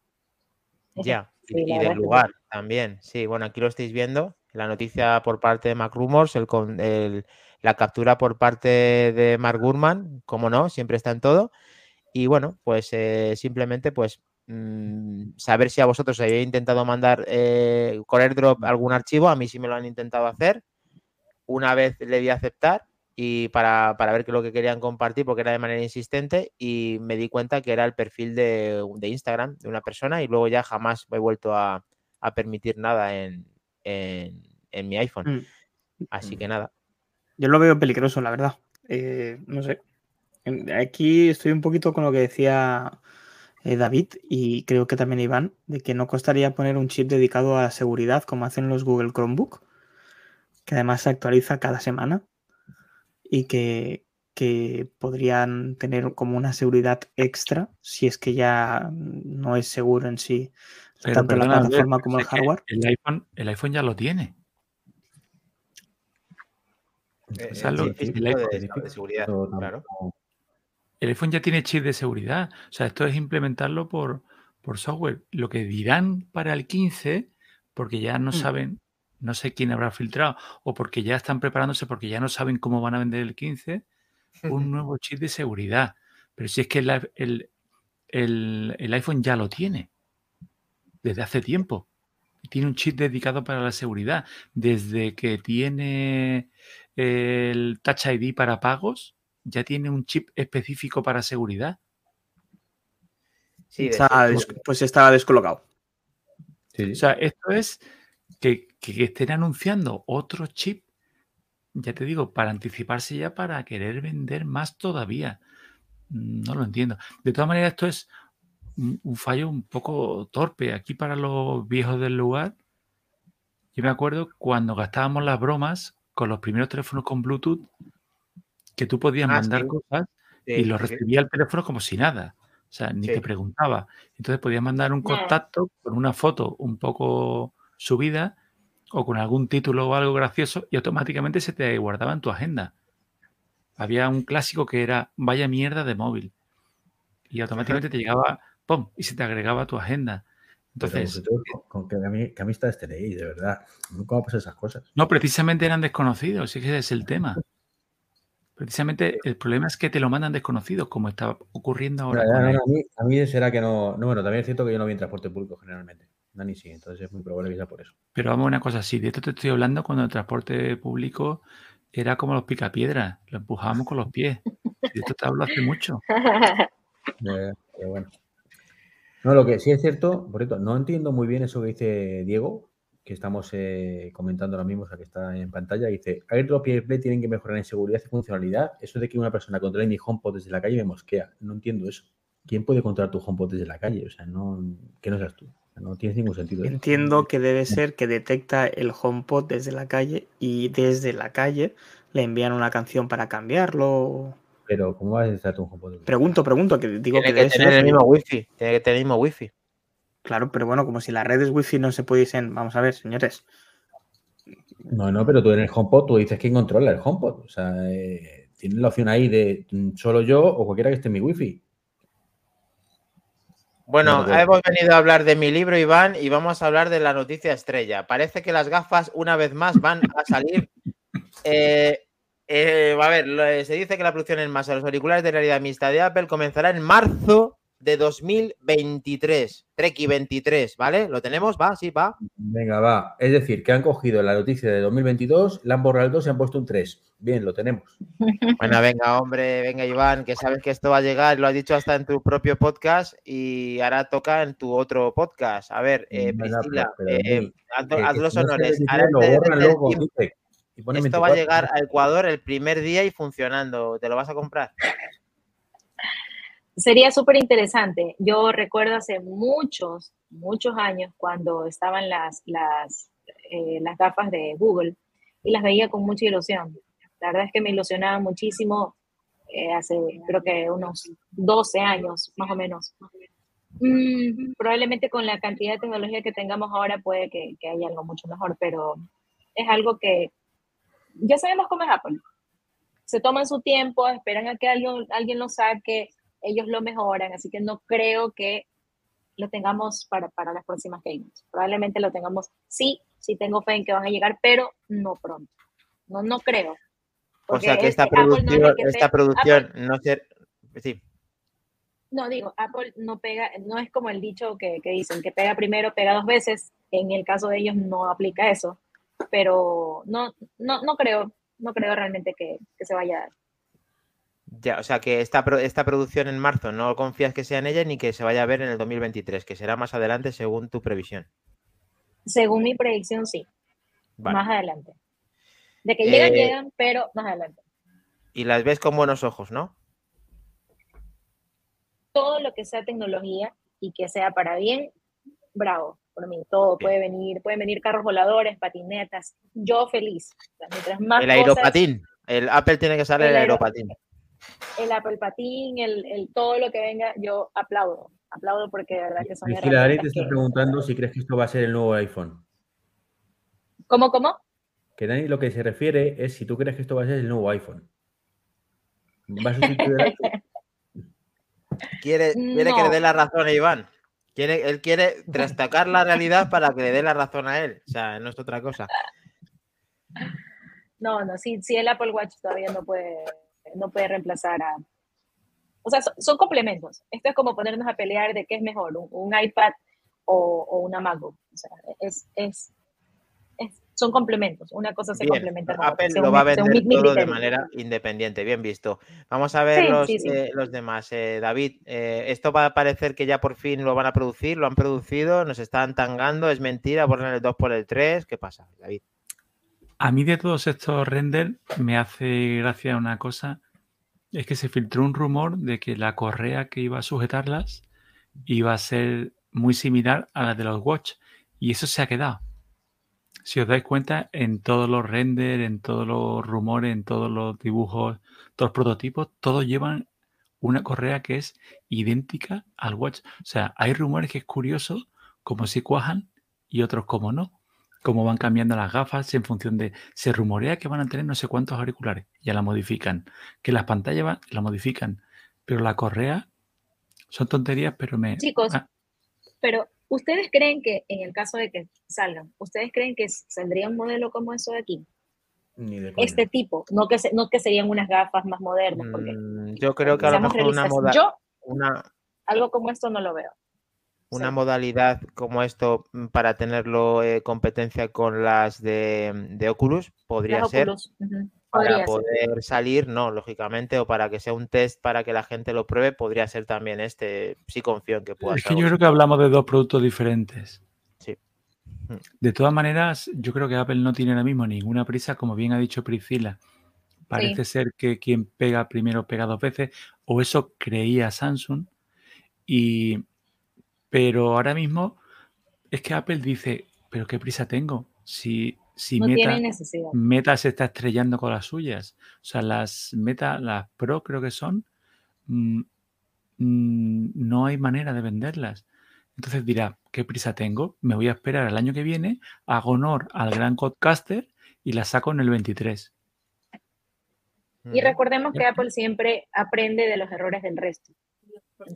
Ya, y, del lugar también. Sí, bueno, aquí lo estáis viendo. La noticia por parte de MacRumors, el, el, la captura por parte de Mark Gurman, como no, siempre está en todo. Y bueno, pues eh, simplemente pues mm, saber si a vosotros habéis intentado mandar eh, con AirDrop algún archivo. A mí sí me lo han intentado hacer una vez le di a aceptar y para, ver qué es lo que querían compartir porque era de manera insistente y me di cuenta que era el perfil de, Instagram de una persona y luego ya jamás he vuelto a, permitir nada en, mi iPhone. Mm. Así que nada. Yo lo veo peligroso, la verdad. Eh, no sé. Aquí estoy un poquito con lo que decía eh, David y creo que también Iván, de que no costaría poner un chip dedicado a la seguridad como hacen los Google Chromebook que además se actualiza cada semana y que, podrían tener como una seguridad extra si es que ya no es seguro en sí, tanto la plataforma como el hardware. El iPhone, el iPhone ya lo tiene. el, iPhone ya tiene chip de seguridad. O sea, esto es implementarlo por, por software. Lo que dirán para el 15, porque ya no mm. saben no sé quién habrá filtrado, o porque ya están preparándose porque ya no saben cómo van a vender el 15, un nuevo chip de seguridad. Pero si es que el, el, iPhone ya lo tiene, desde hace tiempo. Tiene un chip dedicado para la seguridad. Desde que tiene el Touch ID para pagos, ya tiene un chip específico para seguridad. Sí, pues estaba descolocado. O sea, esto es que, estén anunciando otro chip, ya te digo, para anticiparse ya para querer vender más todavía. No lo entiendo. De todas maneras, esto es un, fallo un poco torpe aquí para los viejos del lugar. Yo me acuerdo cuando gastábamos las bromas con los primeros teléfonos con Bluetooth, que tú podías ah, mandar cosas y lo recibía el teléfono como si nada. O sea, ni te preguntaba. Entonces podías mandar un contacto con una foto un poco subida o con algún título o algo gracioso y automáticamente se te guardaba en tu agenda. Había un clásico que era vaya mierda de móvil y automáticamente te llegaba, ¡pum! y se te agregaba a tu agenda. Entonces, con, qué, amistades tenéis, de verdad. Nunca pasar esas cosas. No, precisamente eran desconocidos, sí que ese es el tema. Precisamente el problema es que te lo mandan desconocidos, como está ocurriendo ahora. a, mí, a, mí, será que no. No, bueno, también es cierto que yo no voy en transporte público generalmente. Dani sí, entonces es muy probable que sea por eso. Pero vamos a una cosa así, de esto te estoy hablando cuando el transporte público era como los picapiedras, lo empujábamos con los pies. Y esto te hablo hace mucho. Eh, pero bueno. No, lo que sí es cierto, por cierto, no entiendo muy bien eso que dice Diego, que estamos eh, comentando ahora mismo, o sea, que está en pantalla. Dice, AirDrop y AirPlay tienen que mejorar en seguridad y funcionalidad. Eso de que una persona controle mi HomePod desde la calle me mosquea. No entiendo eso. ¿Quién puede controlar tu HomePod desde la calle? O sea, no, que no seas tú. No tienes ningún sentido. eso. Entiendo que debe ser que detecta el HomePod desde la calle y desde la calle le envían una canción para cambiarlo. Pero, ¿cómo vas a detectar tu HomePod? Pregunto, pregunto, que digo que Tiene que debe tener ser. el mismo wifi. Tiene que tener el mismo wifi. Claro, pero bueno, como si las redes wifi no se pudiesen. Vamos a ver, señores. No, no, pero tú en el HomePod tú dices quién controla el HomePod. O sea, eh, tienes la opción ahí de solo yo o cualquiera que esté en mi wifi. Bueno, No, bueno. hemos venido a hablar de mi libro, Iván, y vamos a hablar de la noticia estrella. Parece que las gafas, una vez más, van a salir. Eh, eh, a ver, se dice que la producción en masa de los auriculares de realidad mixta de Apple comenzará en marzo de 2023. Treki 23, ¿vale? ¿Lo tenemos? ¿Va? Sí, va. Venga, va. Es decir, que han cogido la noticia de 2022, la han borrado el 2 y han puesto un 3. Bien, lo tenemos. Bueno, venga, hombre, venga, Iván, que sabes que esto va a llegar, lo has dicho hasta en tu propio podcast y ahora toca en tu otro podcast. A ver, eh, Priscila, pero eh, haz, los no honores. Ahora lo borran luego, Esto va a 24. llegar a Ecuador el primer día y funcionando. ¿Te lo vas a comprar? Sería súper interesante. Yo recuerdo hace muchos, muchos años cuando estaban las, las, eh, las gafas de Google y las veía con mucha ilusión. La verdad es que me ilusionaba muchísimo eh, hace creo que unos 12 años más o menos. Mm, probablemente con la cantidad de tecnología que tengamos ahora puede que, que haya algo mucho mejor, pero es algo que ya sabemos cómo es Apple. Se toman su tiempo, esperan a que alguien, alguien lo saque, ellos lo mejoran, así que no creo que lo tengamos para, para las próximas keynotes. Probablemente lo tengamos, sí, sí tengo fe en que van a llegar, pero no pronto. No, no creo. O sea que esta este no es producción, que esta producción no ser. Sí, No, digo, Apple no pega, no es como el dicho que, que dicen, que pega primero, pega dos veces. En el caso de ellos no aplica eso. Pero no, no, no creo, no creo realmente que, que se vaya a dar. Ya, o sea que esta, esta producción en marzo no confías que sea en ella ni que se vaya a ver en el 2023, que será más adelante según tu previsión. Según mi predicción, sí, Vale. más adelante. De que llegan, Eh, llegan, pero más adelante. Y las ves con buenos ojos, ¿no? Todo lo que sea tecnología y que sea para bien, bravo, por mí. Todo Bien. puede venir, pueden venir carros voladores, patinetas. Yo feliz. O sea, mientras más El cosas- aeropatín. El Apple tiene que salir El el aero- aeropatín. El Apple Patín, el, el todo lo que venga, yo aplaudo. Aplaudo porque de verdad que son Priscila, Dani te está que- preguntando si crees que esto va a ser el nuevo iPhone. ¿Cómo, cómo? Que Dani lo que se refiere es si tú crees que esto va a ser el nuevo iPhone. ¿Va a sustituir? Quiere, quiere que le dé la razón a Iván. Quiere, él quiere trastacar la realidad para que le dé la razón a él. O sea, no es otra cosa. No, no, sí, sí, el Apple Watch todavía no puede, no puede reemplazar a... O sea, son, son complementos. Esto es como ponernos a pelear de qué es mejor, un, un iPad o, o una MacBook. O sea, es, es, es- son complementos. Una cosa se Bien, complementa con Apple lo va a vender mi- mi todo de manera independiente. Bien visto. Vamos a ver Sí, los, sí, sí. eh, los demás. Eh, David, eh, esto va a parecer que ya por fin lo van a producir, lo han producido, nos están tangando, es mentira, ponen el 2 por el 3. ¿Qué pasa, David? A mí de todos estos renders me hace gracia una cosa, es que se filtró un rumor de que la correa que iba a sujetarlas iba a ser muy similar a la de los Watch y eso se ha quedado. Si os dais cuenta, en todos los renders, en todos los rumores, en todos los dibujos, todos los prototipos, todos llevan una correa que es idéntica al Watch. O sea, hay rumores que es curioso como si cuajan y otros como no cómo van cambiando las gafas en función de. Se rumorea que van a tener no sé cuántos auriculares, ya la modifican. Que las pantallas van, la modifican. Pero la correa son tonterías, pero me. Chicos, ah, Pero, ¿ustedes creen que en el caso de que salgan, ¿ustedes creen que saldría un modelo como eso de aquí? Ni de coña. Este tipo, no que, se- no que serían unas gafas más modernas, porque Mm, yo creo que a lo mejor una, moda- yo una, algo como esto no lo veo. Una Sí. modalidad como esto mm, para tenerlo eh, competencia con las de, de Oculus podría Las ser. Oculus, para poder salir, no, lógicamente, o para que sea un test para que la gente lo pruebe, podría ser también este. Sí confío en que pueda Es que yo creo que hablamos de dos productos diferentes. Sí. Mm. De todas maneras, yo creo que Apple no tiene ahora mismo ninguna prisa, como bien ha dicho Priscila. Parece ser que quien pega primero pega dos veces, o eso creía Samsung. Y, pero ahora mismo es que Apple dice, pero qué prisa tengo. Si si Meta, se está estrellando con las suyas. O sea, las Meta, las Pro creo que son, mm, mm, no hay manera de venderlas. Entonces dirá, ¿qué prisa tengo? Me voy a esperar al año que viene, hago honor al gran Codcaster y la saco en el 23. Y recordemos que Apple siempre aprende de los errores del resto.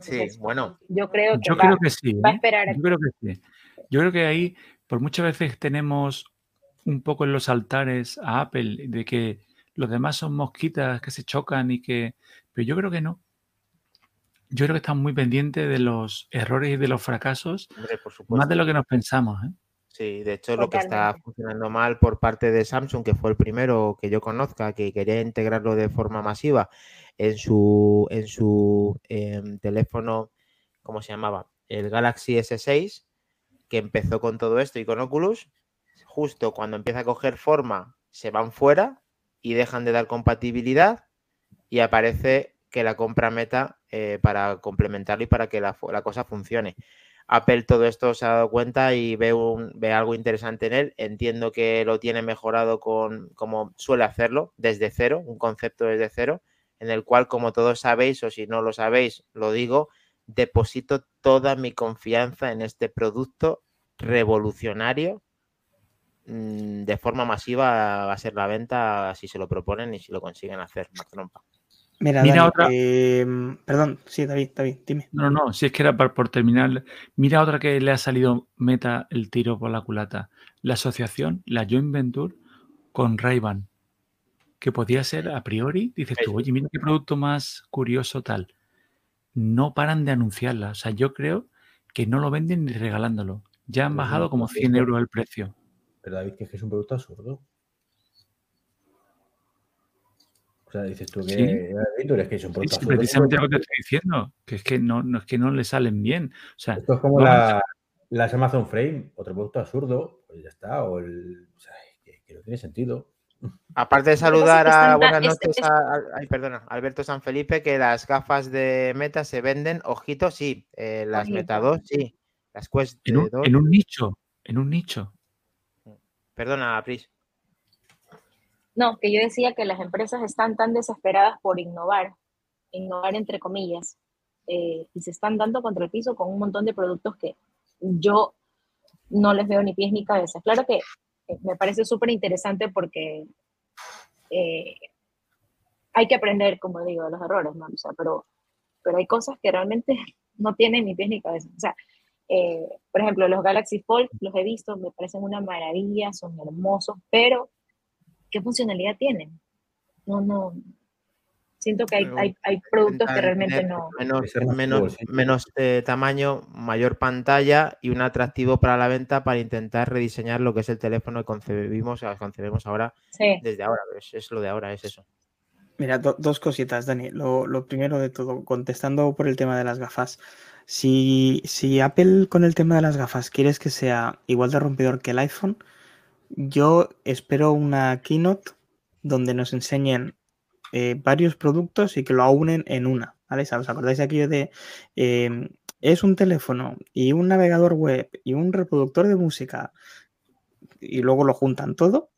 Sí, bueno. Yo creo que, yo creo que sí. Va a ¿eh? esperar. Yo creo que sí. Yo creo que ahí, por muchas veces tenemos un poco en los altares a Apple de que los demás son mosquitas que se chocan y que... Pero yo creo que no. Yo creo que están muy pendientes de los errores y de los fracasos, más de lo que nos pensamos. ¿eh? Sí, de hecho lo que está funcionando mal por parte de Samsung, que fue el primero que yo conozca, que quería integrarlo de forma masiva en su, en su em, teléfono, ¿cómo se llamaba? El Galaxy S6, que empezó con todo esto y con Oculus, justo cuando empieza a coger forma, se van fuera y dejan de dar compatibilidad y aparece que la compra meta eh, para complementarlo y para que la, cosa funcione. Apple todo esto se ha dado cuenta y ve, un, ve algo interesante en él. Entiendo que lo tiene mejorado con como suele hacerlo, desde cero, un concepto desde cero, en el cual, como todos sabéis, o si no lo sabéis, lo digo, deposito toda mi confianza en este producto revolucionario Mm, de forma masiva va a ser la venta si se lo proponen y si lo consiguen hacer, Mira, otra. Em, perdón, sí, David, David, dime. No, no, si es que era por, terminar. Mira otra que le ha salido meta el tiro por la culata. La asociación, la joint venture con ray que podía ser a priori, dices tú, oye, mira qué producto más curioso tal. No paran de anunciarla. O sea, yo creo que no lo venden ni regalándolo. Ya han bajado como 100 euros el precio. Pero David, que es que es un producto absurdo. O sea, dices tú que, es que es un absurdo. precisamente lo que te estoy diciendo, que es que no, no, es que no le salen bien. O sea, Esto es como la, las Amazon Frame, otro producto absurdo, pues ya está. O el, o sea, que, no tiene sentido. Aparte de saludar a buenas noches a, ay, perdona, Alberto San Felipe, que las gafas de Meta se venden, ojito, sí, eh, las Meta 2, sí, las Quest en un, 2. En un nicho, en un nicho. Perdona, Pris. No, que yo decía que las empresas están tan desesperadas por innovar, innovar entre comillas, eh, y se están dando contra el piso con un montón de productos que yo no les veo ni pies ni cabeza. Claro que eh, me parece súper interesante porque eh, hay que aprender, como digo, de los errores, ¿no? O sea, pero, pero hay cosas que realmente no tienen ni pies ni cabeza. O sea, eh, por ejemplo, los Galaxy Fold los he visto, me parecen una maravilla, son hermosos, pero ¿qué funcionalidad tienen? No, no. Siento que hay, hay, productos que realmente no. Menos, menos, eh, tamaño, mayor pantalla y un atractivo para la venta para intentar rediseñar lo que es el teléfono que concebimos, concebemos ahora desde ahora. Es, es, lo de ahora, es eso. Mira, dos cositas, Dani. Lo, lo primero de todo, contestando por el tema de las gafas. Si, si Apple con el tema de las gafas quieres que sea igual de rompedor que el iPhone, yo espero una keynote donde nos enseñen eh, varios productos y que lo unen en una. ¿vale? ¿Os acordáis aquello de em, es un teléfono y un navegador web y un reproductor de música y luego lo juntan todo?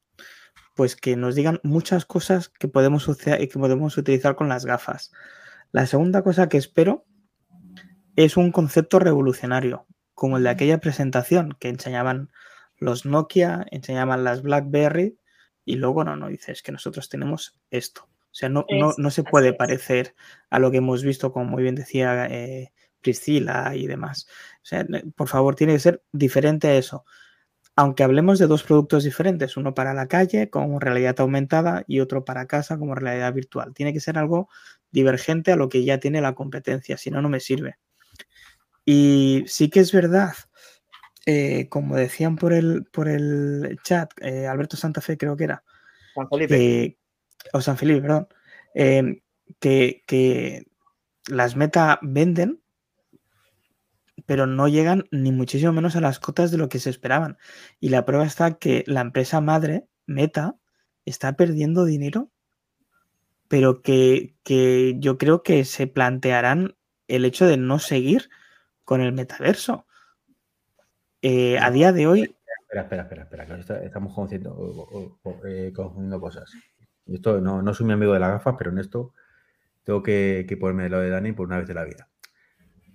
Pues que nos digan muchas cosas que podemos, que podemos utilizar con las gafas. La segunda cosa que espero es un concepto revolucionario, como el de aquella presentación que enseñaban los Nokia, enseñaban las BlackBerry y luego no, no dices que nosotros tenemos esto. O sea, no, no, se puede parecer a lo que hemos visto, como muy bien decía eh, Priscila y demás. O sea, por favor, tiene que ser diferente a eso. Aunque hablemos de dos productos diferentes, uno para la calle como realidad aumentada y otro para casa como realidad virtual. Tiene que ser algo divergente a lo que ya tiene la competencia, si no, no me sirve. Y sí que es verdad, eh, como decían por el, por el chat, eh, Alberto Santa Fe creo que era, o San Felipe, perdón, eh, que, que las meta venden, pero no llegan ni muchísimo menos a las cotas de lo que se esperaban. Y la prueba está que la empresa madre, Meta, está perdiendo dinero, pero que, que yo creo que se plantearán el hecho de no seguir con el metaverso. Eh, a día de hoy. Espera, espera, espera, espera, que está- estamos conociendo, o- o- o, eh, confundiendo cosas. Esto no, no soy mi amigo de las gafas, pero en esto tengo que, que ponerme de lo de Dani por una vez de la vida.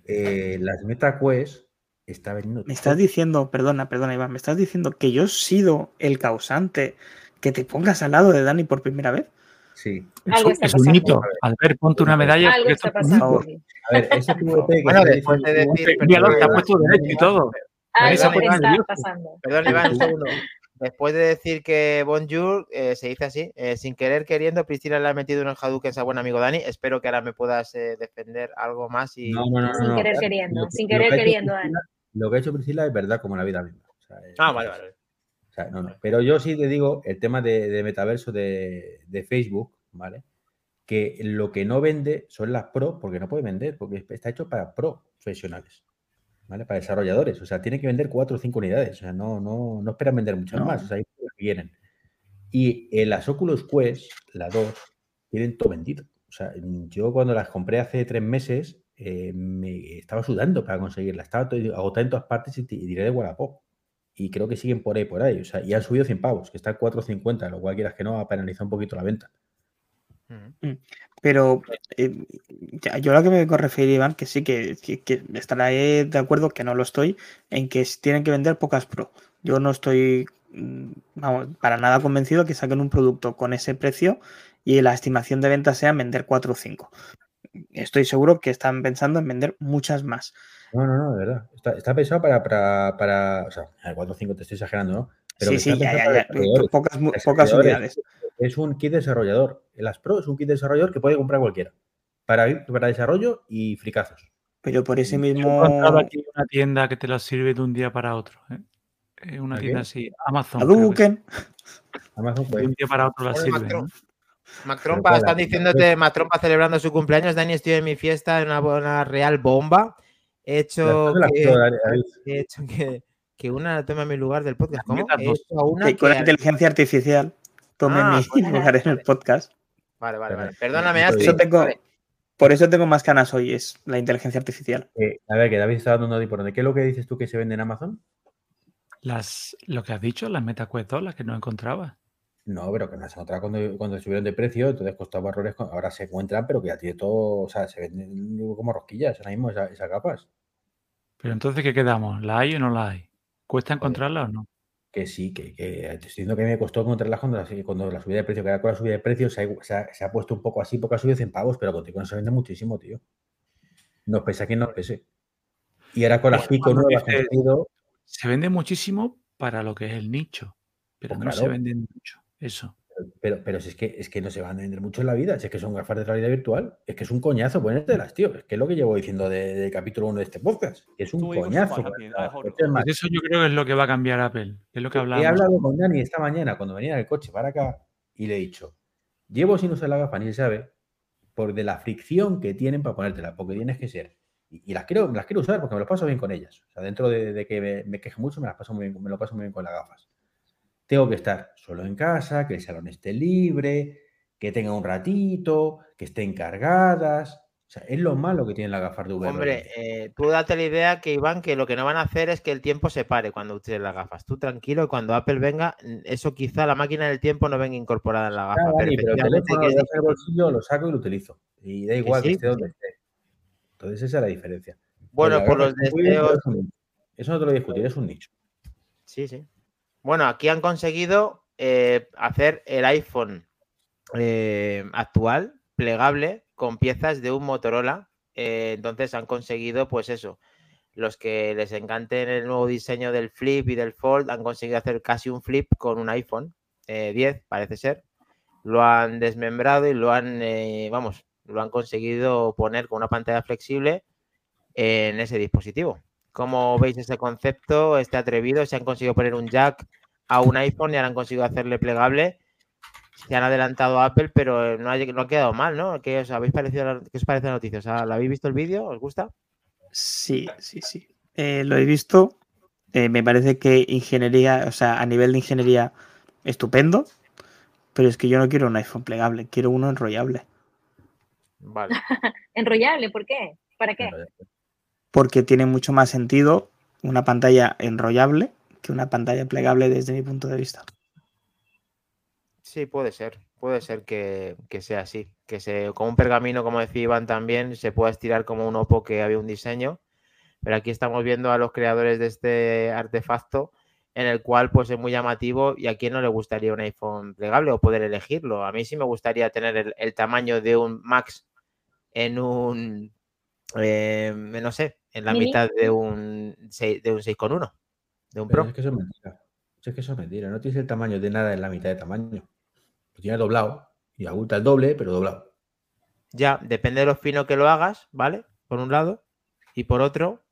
Eh, las MetaQuest está vendiendo. Me estás diciendo, perdona, perdona, Iván, me estás diciendo que yo he sido el causante que te pongas al lado de Dani por primera vez. Sí. Algo Es, está es un pasando. hito. Albert, ponte una medalla. Algo está pasando. A ver, ese Bueno, después de diciendo- decir- te ha puesto derecho y todo. Puesto está pasando. Perdón, Iván, un segundo. Después de decir que Bonjour eh, se dice así, eh, sin querer queriendo, Priscila le ha metido un Hadouken a buen amigo Dani. Espero que ahora me puedas eh, defender algo más y No, no, no, Sin no, querer queriendo, lo- sin querer queriendo, Priscila- Lo que ha hecho Priscila es verdad como la vida misma. O sea, es- Ah, vale, vale. O sea, no, no. Pero yo sí te digo el tema de, de metaverso de, de Facebook, ¿vale? Que lo que no vende son las pro, porque no puede vender, porque está hecho para profesionales, ¿vale? Para desarrolladores. O sea, tiene que vender cuatro o cinco unidades. O sea, no, no, no esperan vender muchas No. más. O sea, ahí vienen. Y en las Oculus Quest, la 2, tienen todo vendido. O sea, yo cuando las compré hace tres meses, eh, me estaba sudando para conseguirlas. Estaba todo, agotada en todas partes y, y tiré de Wallapop y creo que siguen por ahí, por ahí. O sea, y han subido 100 pavos, que está en 4.50, lo cual quieras que no, ha penalizado un poquito la venta. Pero eh, ya- yo a lo que me vengo a referir, Iván, que sí que, que- que estaré de acuerdo, que no lo estoy, en que tienen que vender pocas pro. Yo no estoy, mm, vamos, para nada convencido que saquen un producto con ese precio y la estimación de venta sea vender 4 o 5. Estoy seguro que están pensando en vender muchas más. No, no, no, de verdad. Está, está pensado para, para, para, o sea, a 4 o 5 te estoy exagerando, ¿no? sí, sí, ya, ya, ya. Pocas, unidades. Es un kit desarrollador. Las Pro es un kit desarrollador que puede comprar cualquiera. Para, para desarrollo y fricazos. Pero por ese mismo aquí una tienda que te lo sirve de un día para otro. ¿eh? Eh, Una tienda así, Amazon. Hadouken, Amazon puede. De un día para otro la sirve. Macron. ¿no? Mac Pero Trompa, ¿cuál? están La- diciéndote Mac Trompa celebrando su cumpleaños. Dani, estoy en mi fiesta en una, una real bomba. He hecho que, he hecho que, que una tome mi lugar del podcast. ¿Cómo? He hecho a una que con la inteligencia artificial tome Ah, mi vale, lugar en el podcast. Vale, vale, vale. Perdóname, Por Astrid. Eso tengo, Vale. por eso tengo más canas hoy, es la inteligencia artificial. Eh, a ver, que David está dando un nodo importante. ¿Qué es lo que dices tú que se vende en Amazon? Las, lo que has dicho, las MetaQuest 2, las que no encontraba. No, pero que no se encontraba cuando, cuando subieron de precio, entonces costaba errores. Ahora se encuentran, pero que ya tiene todo, o sea, se venden como rosquillas ahora mismo esa- esas capas. Pero entonces, ¿qué quedamos? ¿La hay o no la hay? ¿Cuesta encontrarla o no? Que sí, que, que te estoy diciendo que me costó encontrarlas cuando la, cuando la subida de precio, que ahora con la subida de precio se ha, se ha- se ha puesto un poco así, porque ha subido 100 pavos, pero contigo no se vende muchísimo, tío. Nos pesa quien nos pese. Y ahora con las pico nuevas que Se vende muchísimo para lo que es el nicho, pero Pues no se vende mucho. Eso. Pero, pero si es que, es que no se van a vender mucho en la vida, si es que son gafas de realidad virtual, es que es un coñazo ponértelas, tío. Es que es lo que llevo diciendo del de capítulo 1 de este podcast. Es un coñazo. Pues eso yo creo que es lo que va a cambiar Apple. Es lo que. He hablado con Dani esta mañana cuando venía en el coche para acá y le he dicho, llevo sin usar la gafa, ni se sabe, por de la fricción que tienen para ponértela, porque tienes que ser. Y, las, quiero, las quiero usar porque me lo paso bien con ellas. O sea, dentro de, que me, me, queje mucho, me las paso muy bien, me lo paso muy bien con las gafas. Tengo que estar solo en casa, que el salón esté libre, que tenga un ratito, que estén cargadas. O sea, es lo malo que tienen las gafas de VR. Hombre, eh, tú date la idea que Iván, que lo que no van a hacer es que el tiempo se pare cuando utilices las gafas. Tú tranquilo, y cuando Apple venga, eso quizá la máquina del tiempo no venga incorporada en la gafa. Ah, pero pero el teléfono que es el bolsillo, lo saco y lo utilizo. Y da igual que, sí, esté donde esté. Entonces esa es la diferencia. Bueno, por los deseos. Eso no te lo voy a discutir, es un nicho. Sí, sí. Bueno, aquí han conseguido eh, hacer el iPhone eh, actual, plegable, con piezas de un Motorola. Eh, entonces han conseguido, pues eso, los que les encanten el nuevo diseño del Flip y del Fold, han conseguido hacer casi un Flip con un iPhone eh, 10, parece ser. Lo han desmembrado y lo han, vamos, lo han conseguido poner con una pantalla flexible en ese dispositivo. ¿Cómo veis ese concepto? Este atrevido, se han conseguido poner un jack a un iPhone y ahora han conseguido hacerle plegable. se han adelantado a Apple, pero no ha, no ha quedado mal, ¿no? ¿Qué os, habéis parecido, ¿Qué os parece la noticia? O sea, ¿la habéis visto el vídeo? ¿Os gusta? Sí, sí, sí. Eh, lo he visto. Eh, me parece que ingeniería, o sea, a nivel de ingeniería, estupendo. Pero es que yo no quiero un iPhone plegable, quiero uno enrollable. Vale. Enrollable, ¿por qué? ¿Para qué? Porque tiene mucho más sentido una pantalla enrollable que una pantalla plegable desde mi punto de vista. Sí, puede ser. Puede ser que, que sea así. Que se, como un pergamino, como decía Iván también, se pueda estirar como un Oppo que había un diseño. Pero aquí estamos viendo a los creadores de este artefacto en el cual pues es muy llamativo y a quién no le gustaría un iPhone plegable o poder elegirlo. A mí sí me gustaría tener el, el tamaño de un Max en un, eh, no sé, en la ¿Mini? mitad de un, 6, de un 6,1, de un Pero Pro. es que eso es mentira. Es que eso es mentira. No tienes el tamaño de nada en la mitad de tamaño. Lo tienes doblado y abulta el doble, pero doblado. Ya, depende de lo fino que lo hagas, ¿vale? Por un lado. Y por otro,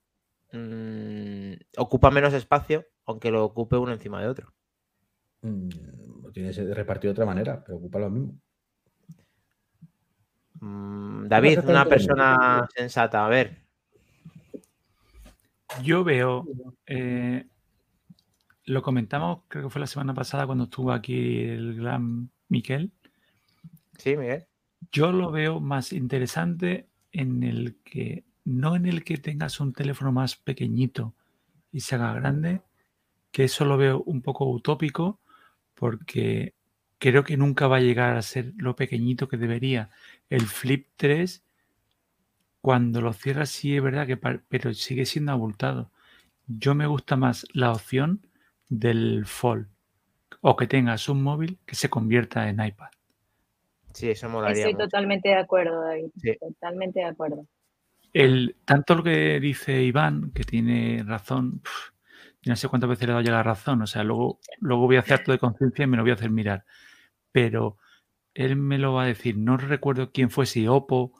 mm, ocupa menos espacio, aunque lo ocupe uno encima de otro. Mm, Lo tienes repartido de otra manera, pero ocupa lo mismo. Mm, David, una persona sensata, a ver. Yo veo, eh, lo comentamos, creo que fue la semana pasada cuando estuvo aquí el gran Miquel. Sí, Miguel. Yo lo veo más interesante en el que, no en el que tengas un teléfono más pequeñito y se haga grande, que eso lo veo un poco utópico porque creo que nunca va a llegar a ser lo pequeñito que debería. El Flip 3, cuando lo cierras, sí es verdad que, pero sigue siendo abultado. Yo me gusta más la opción del Fold o que tengas un móvil que se convierta en iPad. Sí, eso molaría Estoy mucho. totalmente de acuerdo, David. Sí. Totalmente de acuerdo. El, tanto lo que dice Iván, que tiene razón, pf, yo no sé cuántas veces le he dado ya la razón, o sea, luego, luego voy a hacer acto de conciencia y me lo voy a hacer mirar. Pero él me lo va a decir, no recuerdo quién fue, si Oppo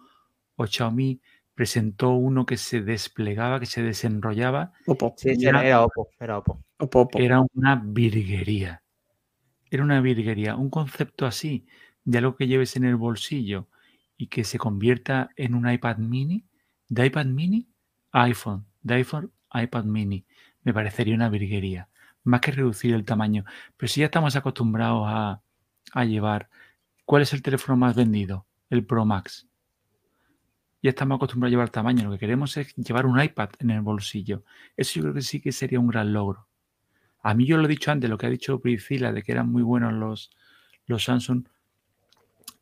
o Xiaomi presentó uno que se desplegaba, que se desenrollaba, Opo, Sí, Era- era, era Oppo, era Oppo. opo, opo. era una virguería. Era una virguería. Un concepto así, de algo que lleves en el bolsillo y que se convierta en un iPad mini, de iPad mini a iPhone, de iPhone a iPad mini, me parecería una virguería. Más que reducir el tamaño. Pero si ya estamos acostumbrados a, a llevar, ¿cuál es el teléfono más vendido? El Pro Max. Ya estamos acostumbrados a llevar tamaño. Lo que queremos es llevar un iPad en el bolsillo. Eso yo creo que sí que sería un gran logro. A mí yo lo he dicho antes, lo que ha dicho Priscila, de que eran muy buenos los, los Samsung,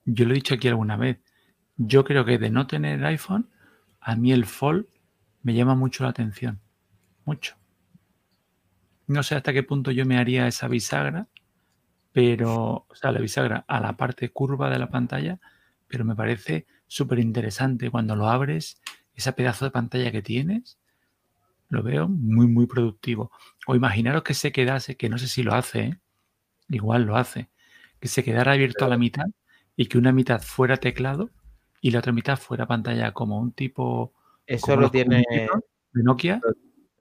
yo lo he dicho aquí alguna vez. Yo creo que de no tener iPhone, a mí el Fold me llama mucho la atención. Mucho. No sé hasta qué punto yo me haría esa bisagra, pero, o sea, la bisagra a la parte curva de la pantalla, pero me parece súper interesante cuando lo abres, ese pedazo de pantalla que tienes, lo veo muy, muy productivo. O imaginaros que se quedase, que no sé si lo hace, ¿eh? igual lo hace, que se quedara abierto a la mitad y que una mitad fuera teclado y la otra mitad fuera pantalla como un tipo Eso lo tiene, de Nokia.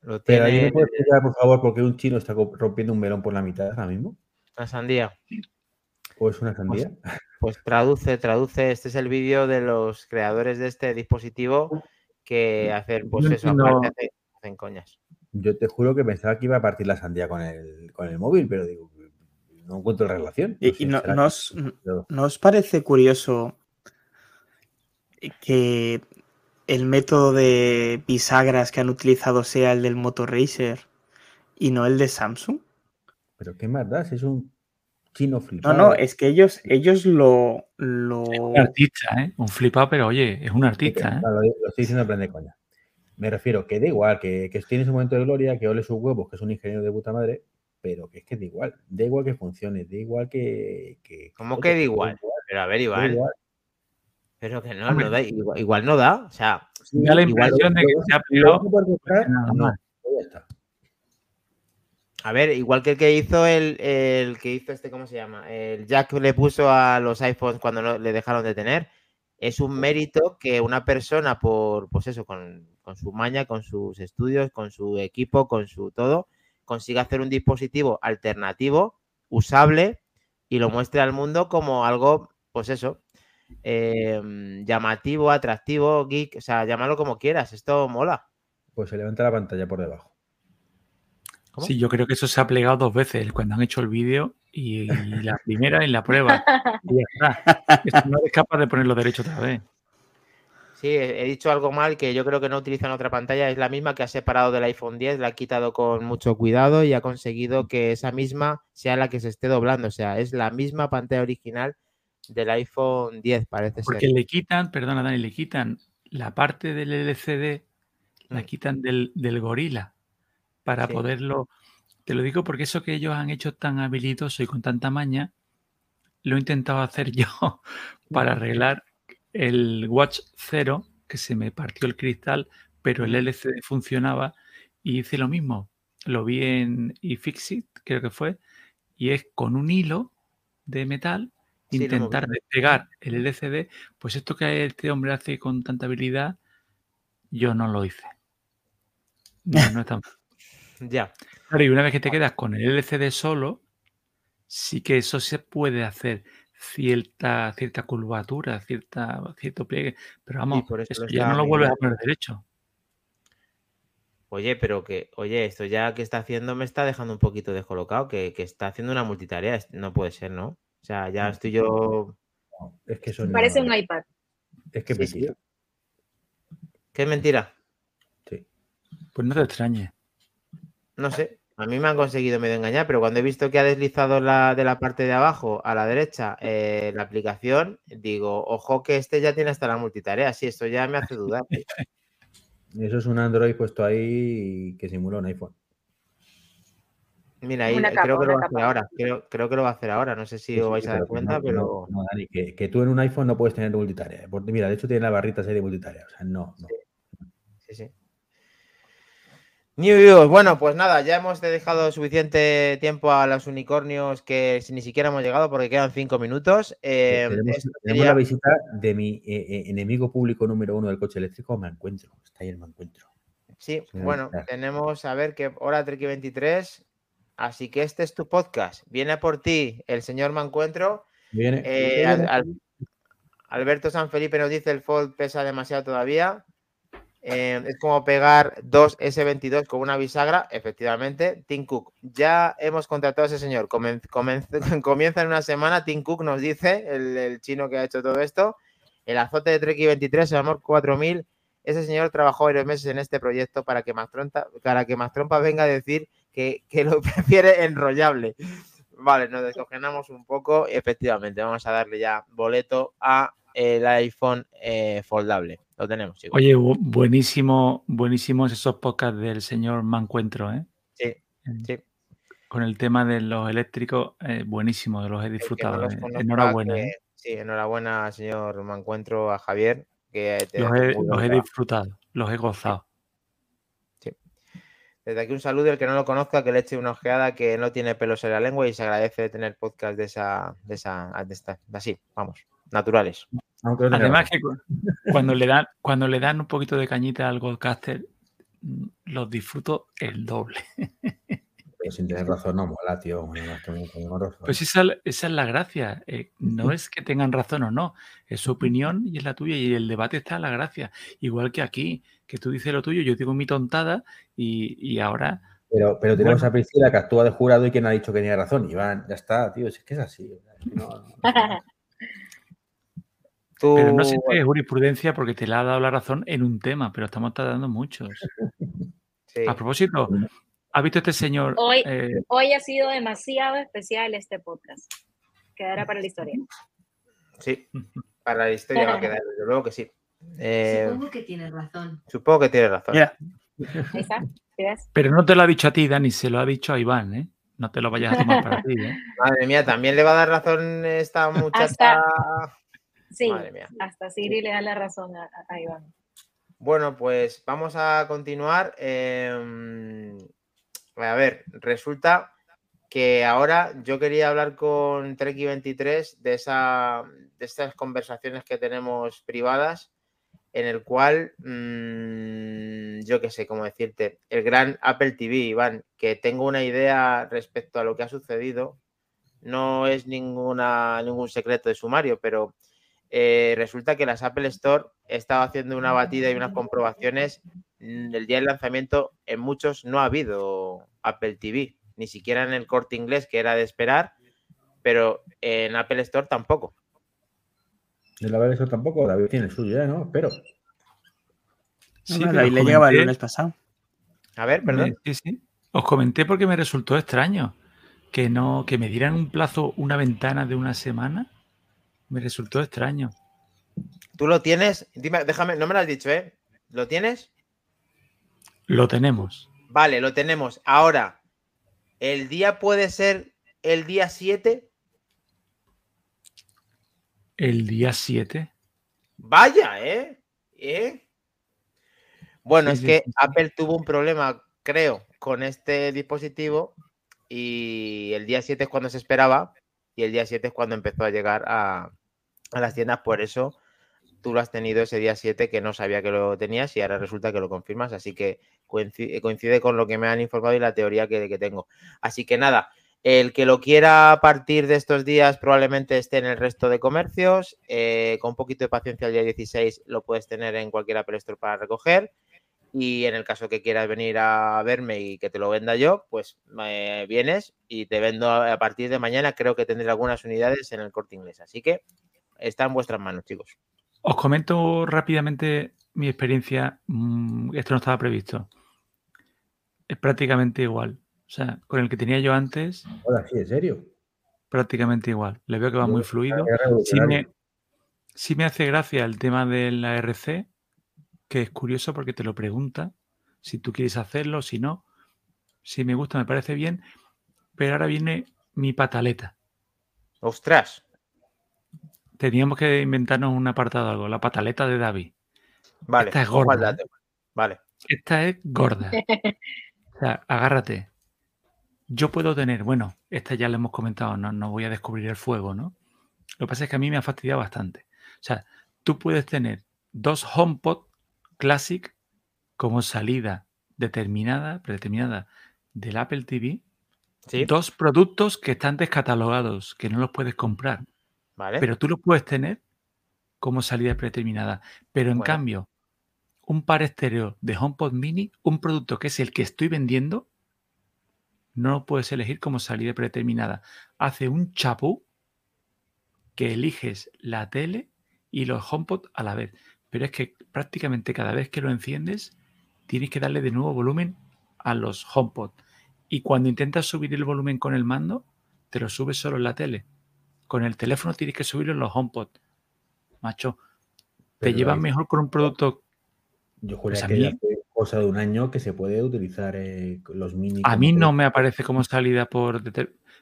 lo Pero ¿alguien tiene me puede explicar, por favor, por qué un chino está rompiendo un melón por la mitad ahora mismo? La sandía. ¿O es una sandía? Pues traduce, traduce. Este es el vídeo de los creadores de este dispositivo que hacen, pues No eso, entiendo. aparte hacen, hacen coñas. Yo te juro que pensaba que iba a partir la sandía con el, con el móvil, pero digo, no encuentro relación. Y, sé, y no, será no que- os, ¿no parece curioso que el método de bisagras que han utilizado sea el del Motorracer y no el de Samsung? Pero ¿qué? Si es un chino No, flipado. no, es que ellos, ellos lo, lo... Un artista, ¿eh? Un flipado, pero oye, es un artista, ¿eh? No, lo, lo estoy diciendo en plan de coña. Me refiero que da igual, que, que tiene su momento de gloria, que ole sus huevos, que es un ingeniero de puta madre, pero que es que da igual. Da igual que funcione, da igual que. que ¿Cómo que da igual? Pero a ver, Iván, igual. pero que no, no da, igual, igual no da. O sea, Sí, Da la igual, impresión de que se ha nada no, más. pues ya está. A ver, igual que el que hizo el, el que hizo este, ¿cómo se llama? El Jack le puso a los iPhones cuando no, le dejaron de tener. Es un mérito que una persona por, pues eso, con, con su maña, con sus estudios, con su equipo, con su todo, consiga hacer un dispositivo alternativo, usable, y lo muestre al mundo como algo, pues eso, em, llamativo, atractivo, geek, o sea, llámalo como quieras, esto mola. Pues se levanta la pantalla por debajo. Sí, yo creo que eso se ha plegado dos veces cuando han hecho el vídeo y, la primera en la prueba. Y ya está. No eres capaz de ponerlo derecho otra vez. Sí, he dicho algo mal que yo creo que no utilizan otra pantalla. Es la misma que ha separado del iPhone 10, la ha quitado con mucho cuidado y ha conseguido que esa misma sea la que se esté doblando. O sea, es la misma pantalla original del iPhone 10, parece Porque ser. le quitan, perdona Dani, le quitan la parte del LCD, la Mm. quitan del, del gorila para Sí. poderlo. Te lo digo porque eso que ellos han hecho tan habilidoso y con tanta maña, lo he intentado hacer yo para arreglar el Watch 0, que se me partió el cristal, pero el LCD funcionaba y hice lo mismo. Lo vi en iFixit, creo que fue, y es con un hilo de metal Sí, intentar despegar el LCD. Pues esto que este hombre hace con tanta habilidad, yo no lo hice. No, no es tan Ya. Claro, y una vez que te quedas con el LCD solo, sí que eso se puede hacer cierta, cierta curvatura, cierta, cierto pliegue. Pero vamos, por eso ya no lo vuelves a poner derecho. Oye, pero que, oye, esto ya que está haciendo me está dejando un poquito descolocado, que, que está haciendo una multitarea. No puede ser, ¿no? O sea, ya estoy yo. No, es que eso no. Parece un iPad. Es que sí. mentira. ¿Qué es mentira? Sí. Pues no te extrañes. No sé. A mí me han conseguido medio engañar, pero cuando he visto que ha deslizado la, de la parte de abajo a la derecha eh, la aplicación, digo, ojo que este ya tiene hasta la multitarea. Sí, esto ya me hace dudar. tío. Eso es un Android puesto ahí que simula un iPhone. Mira, ahí capa, creo que lo va a hacer ahora. Creo, creo que lo va a hacer ahora. No sé si Sí, os sí, vais a dar cuenta, no, pero. no, Dani, que, que tú en un iPhone no puedes tener multitarea. Porque, mira, de hecho tiene las barritas ahí de multitarea. O sea, no, no. Sí, sí. New York. Bueno, pues nada, ya hemos dejado suficiente tiempo a los unicornios que ni siquiera hemos llegado porque quedan cinco minutos. Eh, tenemos, esto tenemos sería- la visita de mi eh, eh, enemigo público número uno del coche eléctrico, me encuentro. Está ahí el me encuentro. Sí, Sí, bueno, tenemos a ver que hora Treki 23. Así que este es tu podcast. Viene por ti el señor Mancuentro. Viene, Eh, viene- al- al- Alberto San Felipe nos dice el Fold pesa demasiado todavía. Eh, es como pegar dos S22 con una bisagra, efectivamente. Tim Cook, ya hemos contratado a ese señor. Comen- comen- comienza en una semana. Tim Cook nos dice, el, chino que ha hecho todo esto. El azote de Treki 23, el amor 4000. Ese señor trabajó varios meses en este proyecto para que Max Trompa, para que venga a decir que, que lo prefiere enrollable. Vale, nos descogenamos un poco. Efectivamente, vamos a darle ya boleto a el iPhone eh, foldable. Lo tenemos, chicos. Oye, bu- buenísimo, buenísimos esos podcasts del señor Mancuentro, ¿eh? Sí, sí. Con el tema de los eléctricos, eh, buenísimo, los he disfrutado. los eh. Enhorabuena, que- ¿eh? Sí, enhorabuena, señor Mancuentro, a Javier. Que te Los he, los disfrutado, los he gozado. Desde aquí un saludo, el que no lo conozca, que le eche una ojeada, que no tiene pelos en la lengua y se agradece de tener podcast de esa, de esa, de esta, así, vamos, naturales. Aunque no tenga Además que cu- cuando le dan, cuando le dan un poquito de cañita al Goldcaster, mm, los disfruto el doble. Pero sin tener razón no mola, tío. Que. Pues esa, esa es la gracia. eh, no es que tengan razón o no, es su opinión y es la tuya y el debate está en la gracia. Igual que aquí, que tú dices lo tuyo, yo digo mi tontada y, y ahora Pero, pero tenemos Bueno. a Priscila que actúa de jurado y quien ha dicho que tenía razón. Iván, ya está, tío. Si es que es así. que no- no- no- Tú, Pero no sé si es jurisprudencia porque te la ha dado la razón en un tema, pero estamos tratando muchos. sí. A propósito, ¿ha visto este señor? Hoy- eh, Hoy ha sido demasiado especial este podcast. Quedará para la historia. Sí, para la historia va a quedar, desde luego que sí. Eh, Supongo que tienes razón. supongo que tienes razón. Pero no te lo ha dicho a ti, Dani, se lo ha dicho a Iván, ¿eh? No te lo vayas a tomar para ti, ¿eh? Madre mía, también le va a dar razón esta muchacha. Sí, Madre mía. hasta Siri le da la razón a, Iván. Bueno, pues vamos a continuar. Em, a ver, resulta que ahora yo quería hablar con Treki23 de, esa, de estas conversaciones que tenemos privadas, en el cual, mm, yo qué sé cómo decirte, el gran Apple TV, Iván, que tengo una idea respecto a lo que ha sucedido. no es ninguna, ningún secreto de sumario, pero eh, resulta que las Apple Store estaba haciendo una batida y unas comprobaciones. mm, El día del lanzamiento, en muchos no ha habido Apple TV, ni siquiera en el corte inglés, que era de esperar, pero en Apple Store tampoco. El Apple Store tampoco, David tiene el suyo, ¿eh? ¿no? Espero. Sí, ahí os le llegaba el lunes pasado. A ver, perdón. Sí, sí. Os comenté porque me resultó extraño que no que me dieran un plazo, una ventana de una semana. Me resultó extraño. Tú lo tienes, dime, déjame, no me lo has dicho, ¿eh? ¿Lo tienes? Lo tenemos. Vale, lo tenemos. Ahora, ¿el día puede ser el día 7? El día 7. Vaya, ¿eh? ¿Eh? Bueno, Sí, es que sí. Apple tuvo un problema, creo, con este dispositivo y el día 7 es cuando se esperaba y el día 7 es cuando empezó a llegar a, las tiendas. Por eso tú lo has tenido ese día 7 que no sabía que lo tenías y ahora resulta que lo confirmas. Así que coincide, coincide con lo que me han informado y la teoría que, tengo. Así que nada, el que lo quiera a partir de estos días probablemente esté en el resto de comercios. eh, con un poquito de paciencia, el día 16 lo puedes tener en cualquier Apple para recoger. Y en el caso que quieras venir a verme y que te lo venda yo, pues eh, vienes y te vendo a partir de mañana. Creo que tendré algunas unidades en el corte inglés. Así que está en vuestras manos, chicos. Os comento rápidamente mi experiencia. Mm, Esto no estaba previsto. Es prácticamente igual. O sea, con el que tenía yo antes, Ahora sí, en serio. prácticamente igual. Le veo que va muy fluido. Sí me, sí me hace gracia el tema de la RC, que es curioso porque te lo pregunta si tú quieres hacerlo, si no. Si me gusta, me parece bien. Pero ahora viene mi pataleta. ¡Ostras! Teníamos que inventarnos un apartado algo, la pataleta de David. Vale, Esta es gorda, dato. Vale. Esta es gorda. O sea, agárrate. Yo puedo tener, bueno, esta ya la hemos comentado, no, no voy a descubrir el fuego, ¿no? Lo que pasa es que a mí me ha fastidiado bastante. O sea, tú puedes tener dos HomePod Classic como salida determinada, predeterminada del Apple TV, Sí, dos productos que están descatalogados, que no los puedes comprar, vale. pero tú los puedes tener como salida predeterminada. Pero en Bueno. cambio, un par estéreo de HomePod Mini, un producto que es el que estoy vendiendo, no lo puedes elegir como salida predeterminada. Hace un chapú que eliges la tele y los HomePod a la vez. Pero es que prácticamente cada vez que lo enciendes, tienes que darle de nuevo volumen a los HomePod. Y cuando intentas subir el volumen con el mando, te lo subes solo en la tele. Con el teléfono tienes que subirlo en los HomePod. Macho, te Pero llevas mejor con un producto. Yo Pues juraría a que mí- hace cosa de un año que se puede utilizar eh, los mini. A mí no me aparece como salida por.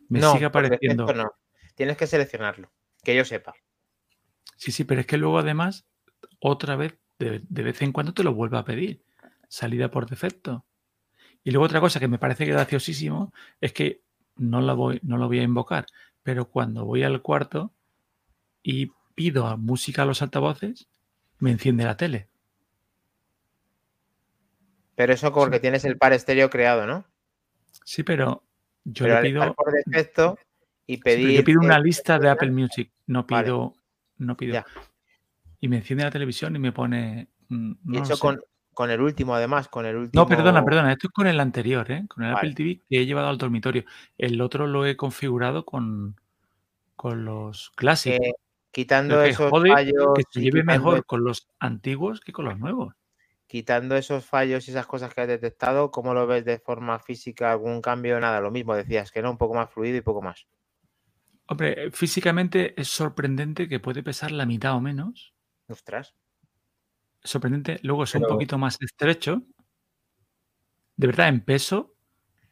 Me no, sigue apareciendo. no. Tienes que seleccionarlo, que yo sepa. Sí, sí, pero es que luego además, otra vez, de, de vez en cuando te lo vuelve a pedir. Salida por defecto. Y luego otra cosa que me parece graciosísimo es que no, la voy, no lo voy a invocar, pero cuando voy al cuarto y pido a música a los altavoces, me enciende la tele. Pero eso porque tienes el par estéreo creado, ¿no? Sí, pero yo Pero le pido, por defecto y sí, pedir. yo pido una eh, lista de Apple Music, no Vale. pido, no pido. Ya. Y me enciende la televisión y me pone. mm, Y no eso sé. con, con el último, además, con el último. No, perdona, perdona, esto es con el anterior, ¿eh? con el Vale. Apple TV que he llevado al dormitorio. El otro lo he configurado con, con los clásicos. quitando que esos fallos. que se y lleve mejor con los antiguos que con los nuevos. quitando esos fallos y esas cosas que has detectado, ¿cómo lo ves de forma física? ¿Algún cambio? Nada, lo mismo decías, que no, un poco más fluido y poco más. Hombre, físicamente es sorprendente que puede pesar la mitad o menos. Ostras. Sorprendente. Luego es un poquito más estrecho. De verdad, en peso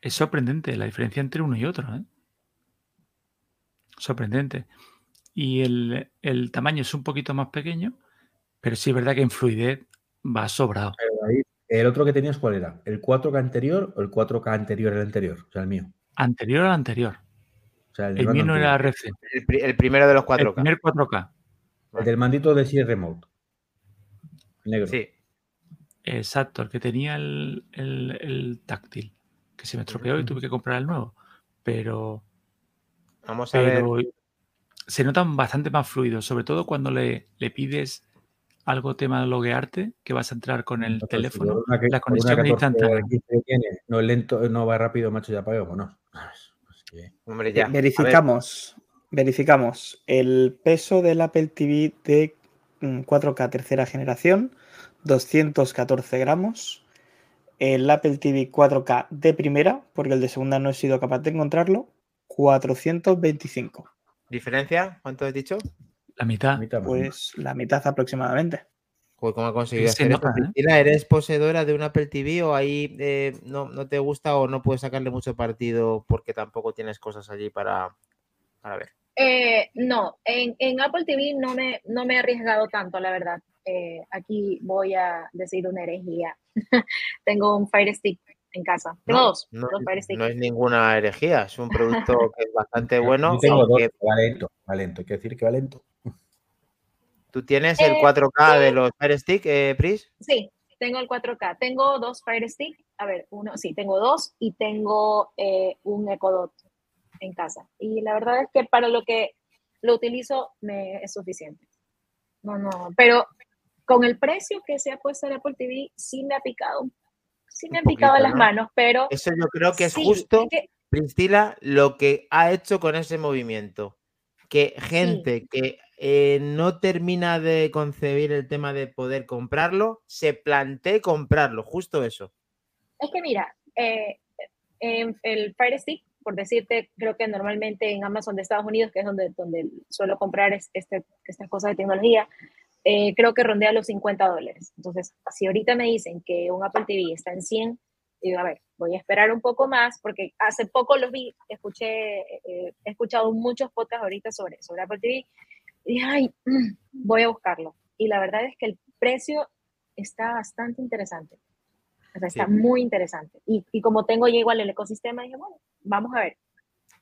es sorprendente la diferencia entre uno y otro. ¿eh? Sorprendente. Y el, el tamaño es un poquito más pequeño, pero sí es verdad que en fluidez va sobrado. ¿El otro que tenías cuál era? ¿El 4K anterior o el 4K anterior al anterior? O sea, el mío. Anterior al anterior. O sea, el, El mío no era. RC. El, el primero de los El 4K. primer 4K. El del mandito de Siri Remote. Negro. Sí. Exacto, el que tenía el, el- el táctil, que se me estropeó y tuve que comprar el nuevo. Pero Vamos a ver. se notan bastante más fluidos, sobre todo cuando le, le pides algo tema de loguearte, que vas a entrar con el teléfono. una que- La una conexión es 14 instantánea. 15 que tiene, no es lento, no va rápido, macho, ya pago, no. Hombre, ya. A ver, verificamos, verificamos el peso del Apple TV de mm, 4K tercera generación, 214 gramos. El Apple TV 4K de primera, porque el de segunda no he sido capaz de encontrarlo, 425. ¿Diferencia? ¿Cuánto has dicho? La mitad. Pues la mitad aproximadamente. Joder, ¿cómo ha conseguido Se hacer nota, eso? ¿eh? ¿eres poseedora de un Apple TV o ahí eh, no, no te gusta o no puedes sacarle mucho partido porque tampoco tienes cosas allí para, para ver? Eh, no, en, en Apple TV no me, no me he arriesgado tanto, la verdad. Eh, aquí voy a decir una herejía. Tengo un Fire Stick en casa. Tengo No, dos, no, dos Fire Stick. no es ninguna herejía, es un producto que es bastante bueno. Yo tengo dos, que va lento, va lento, hay que decir que va lento. ¿Tú tienes el Eh, 4K de sí. los Fire Stick, eh, Pris? Sí, tengo el 4K. Tengo dos Fire Stick. A ver, uno, sí, tengo dos y tengo eh, un Echo Dot en casa. Y la verdad es que para lo que lo utilizo me es suficiente. No, no, pero con el precio que se ha puesto el Apple TV, sí me ha picado, sí me han picado las ¿no? manos, pero Eso yo creo que es sí, justo, es que- Priscila, lo que ha hecho con ese movimiento. Que gente que eh, no termina de concebir el tema de poder comprarlo, se plantee comprarlo, justo eso. Es que mira, eh, en el Fire Stick, por decirte, creo que normalmente en Amazon de Estados Unidos, que es donde, donde suelo comprar es- este, estas cosas de tecnología, eh, creo que rondea los 50 dólares. Entonces, si ahorita me dicen que un Apple TV está en 100, digo, a ver, voy a esperar un poco más, porque hace poco los vi, escuché, eh, he escuchado muchos podcasts ahorita sobre, sobre Apple TV, y dije, ay, voy a buscarlo. Y la verdad es que el precio está bastante interesante. O sea, está Sí. muy interesante. Y, y como tengo ya igual el ecosistema, dije, bueno, vamos a ver.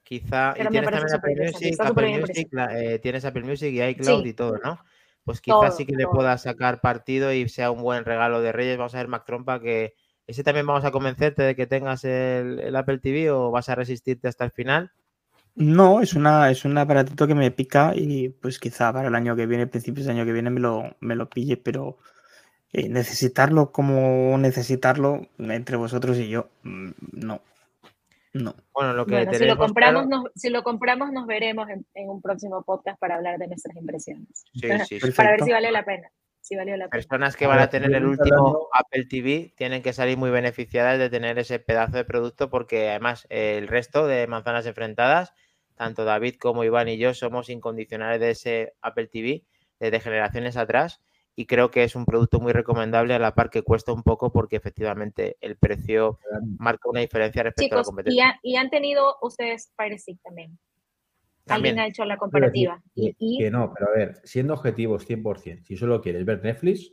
Quizá, Pero tienes también Apple Music, Apple Music, la- eh, tienes Apple Music y iCloud Sí. y todo, ¿no? Pues quizás sí que le todo. puedas sacar partido y sea un buen regalo de Reyes. Vamos a ver, Mac Trompa, que ese también vamos a convencerte de que tengas el, el Apple TV o vas a resistirte hasta el final. No, es una, es un aparatito que me pica y pues quizá para el año que viene, principios del año que viene, me lo, me lo pille, pero eh, necesitarlo como necesitarlo entre vosotros y yo, mm, no. No. Bueno, lo que Bueno, si lo, tenemos compramos, claro- nos, si lo compramos, nos veremos en, en un próximo podcast para hablar de nuestras impresiones. Sí, sí, para ver si vale la pena. Si valió la pena. Personas que van a tener el último Apple TV tienen que salir muy beneficiadas de tener ese pedazo de producto porque además eh, el resto de manzanas enfrentadas, tanto David como Iván y yo somos incondicionales de ese Apple TV desde generaciones atrás y creo que es un producto muy recomendable a la par que cuesta un poco porque efectivamente el precio marca una diferencia respecto a la y, competencia. ha- y han tenido ustedes Fire Stick también. También. Alguien ha hecho la decir comparativa. Que, Y, que no, pero a ver, siendo objetivos 100%, si solo quieres ver Netflix,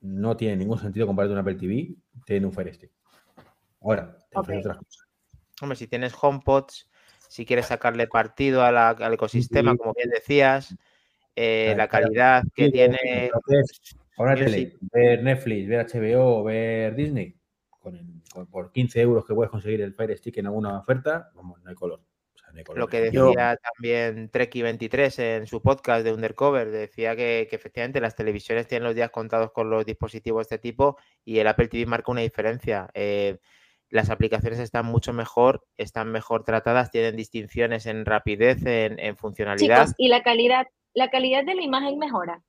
no tiene ningún sentido comprarte un Apple TV teniendo un Fire Stick. Ahora, te ofrece Ok. otras cosas. Hombre, si tienes HomePods, si quieres sacarle partido a la- al ecosistema, Sí. como bien decías, eh, la calidad que Sí, tiene... Ahora ver Netflix, ver HBO, ver Disney, con el- con- por 15 euros que puedes conseguir el Fire Stick en alguna oferta, vamos, no hay color. O sea, no hay color. Lo que Yo- decía también Treki23 en su podcast de Undercover, decía que, que efectivamente las televisiones tienen los días contados con los dispositivos de este tipo y el Apple TV marca una diferencia. Eh, las aplicaciones están mucho mejor, están mejor tratadas, tienen distinciones en rapidez, en, en funcionalidad. chicos, y la calidad, la calidad de la imagen mejora.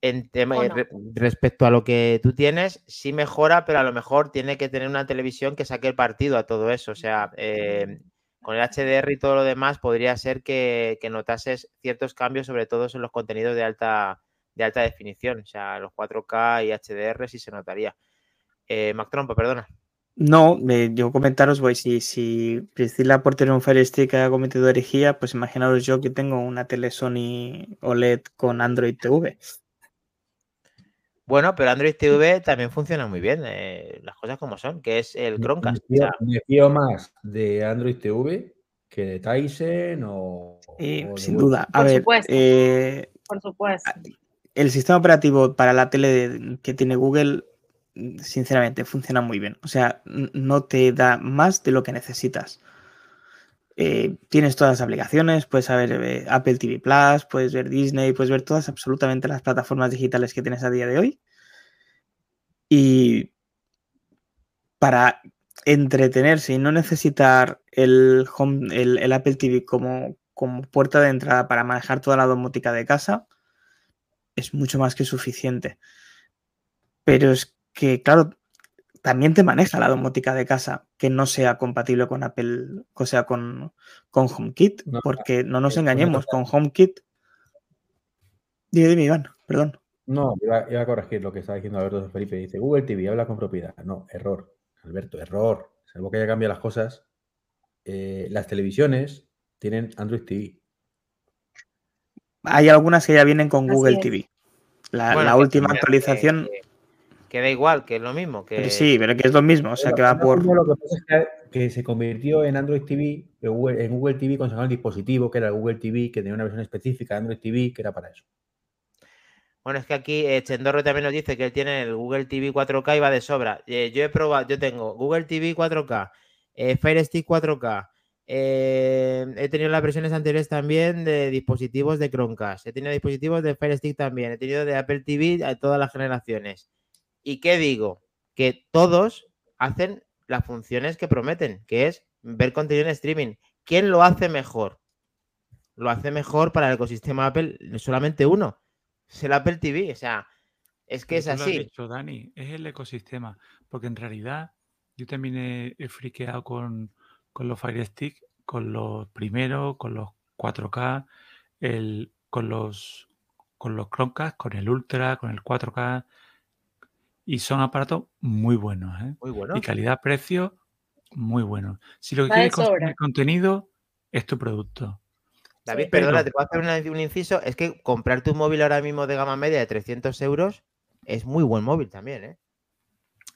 En tema, ¿O no? re- respecto a lo que tú tienes, sí mejora, pero a lo mejor tiene que tener una televisión que saque el partido a todo eso. O sea, eh, con el HDR y todo lo demás, podría ser que, que notases ciertos cambios, sobre todo en los contenidos de alta, de alta definición. O sea, los 4K y HDR sí se notaría. Eh, Mac perdona. No, eh, yo comentaros, voy, si, si Priscila por tener un Fire Stick ha cometido herejía, pues imaginaros yo que tengo una tele Sony OLED con Android TV. Bueno, pero Android TV también funciona muy bien, eh, las cosas como son, que es el Chromecast. Me O sea, fío, me fío más de Android TV que de Tyson o. Eh, o sin duda. A Por ver, supuesto. eh, Por supuesto. el sistema operativo para la tele de- que tiene Google, sinceramente, funciona muy bien. O sea, no te da más de lo que necesitas. eh, tienes todas las aplicaciones, puedes ver eh, Apple TV Plus, puedes ver Disney, puedes ver todas absolutamente las plataformas digitales que tienes a día de hoy. Y para entretenerse y no necesitar el, home, el, Apple TV como, como puerta de entrada para manejar toda la domótica de casa, es mucho más que suficiente. Pero es que, claro, también te maneja la domótica de casa que no sea compatible con Apple, o sea, con, con HomeKit, porque no nos engañemos, con HomeKit. Dime, dime, Iván, perdón. No, iba, a corregir lo que estaba diciendo Alberto Felipe. Dice, Google TV habla con propiedad. No, error. Alberto, error. Salvo que haya cambiado las cosas. Eh, las televisiones tienen Android TV. Hay algunas que ya vienen con Google TV. La, última actualización. Que, da igual, que es lo mismo. Que... sí, pero que es lo mismo. O sea, que va por. Lo que pasa es que, se convirtió en Android TV, en Google, TV con el dispositivo, que era Google TV, que tenía una versión específica de Android TV, que era para eso. Bueno, es que aquí eh, Chendorro también nos dice que él tiene el Google TV 4K y va de sobra. Eh, yo he probado, yo tengo Google TV 4K, eh, Fire Stick 4K. he tenido las versiones anteriores también de dispositivos de Chromecast. He tenido dispositivos de Fire Stick también. He tenido de Apple TV a todas las generaciones. ¿Y qué digo? Que todos hacen las funciones que prometen, que es ver contenido en streaming. ¿Quién lo hace mejor? Lo hace mejor para el ecosistema Apple solamente uno es el Apple TV, o sea, es que es así. Lo dicho, Dani, es el ecosistema, porque en realidad yo también he, friqueado con, los Fire Stick, con los primeros, con los 4K, el, con los con los Chromecast, con el Ultra, con el 4K, y son aparatos muy buenos, ¿eh? Muy buenos. Y calidad-precio, muy bueno. Si lo que quieres consumir contenido, es tu producto. David, perdona, te puedo hacer un inciso. Es que comprarte un móvil ahora mismo de gama media de 300 euros es muy buen móvil también, ¿eh?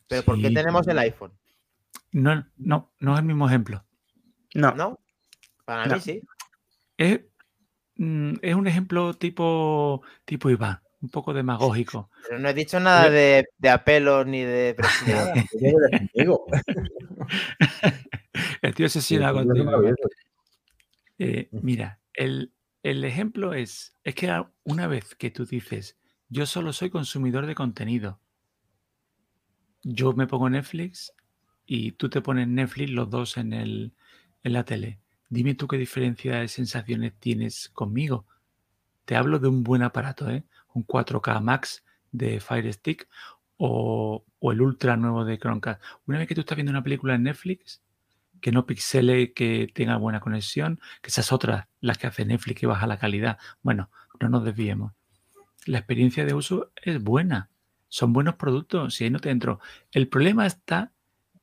Pero ¿por qué tenemos el iPhone? No, no, no es el mismo ejemplo. No. ¿No? Para mí sí. Mm, es, un ejemplo tipo, tipo Iván, un poco demagógico. Pero no he dicho nada de, de apelo ni de el tío se sienta contigo. Eh, mira, el, ejemplo es, es que una vez que tú dices, yo solo soy consumidor de contenido, yo me pongo Netflix y tú te pones Netflix los dos en, el, en la tele. Dime tú qué diferencia de sensaciones tienes conmigo. Te hablo de un buen aparato, ¿eh? Un 4K Max de Fire Stick o, o el Ultra nuevo de Chromecast. Una vez que tú estás viendo una película en Netflix, que no pixele, que tenga buena conexión, que esas otras, las que hace Netflix, que baja la calidad. Bueno, no nos desviemos. La experiencia de uso es buena, son buenos productos, si ahí no te entro. El problema está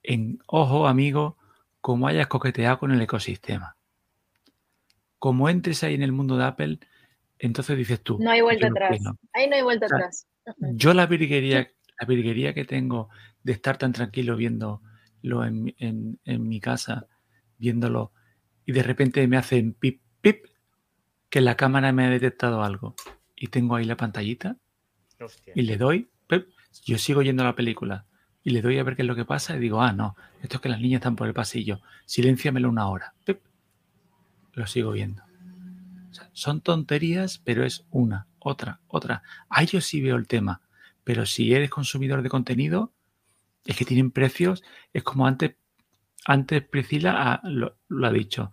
en, ojo amigo, como hayas coqueteado con el ecosistema. Como entres ahí en el mundo de Apple, entonces dices tú. No hay vuelta atrás. Ahí no hay vuelta atrás. Yo la virguería, la virguería que tengo de estar tan tranquilo viendo lo en, en, mi casa viéndolo y de repente me hacen pip, pip, que la cámara me ha detectado algo y tengo ahí la pantallita y le doy, yo sigo yendo a la película y le doy a ver qué es lo que pasa y digo, ah, no, esto es que las niñas están por el pasillo, silenciamelo una hora, lo sigo viendo. Son tonterías, pero es una, otra, otra. Ahí yo sí veo el tema, pero si eres consumidor de contenido, es que tienen precios, es como antes, antes Priscila lo, ha dicho,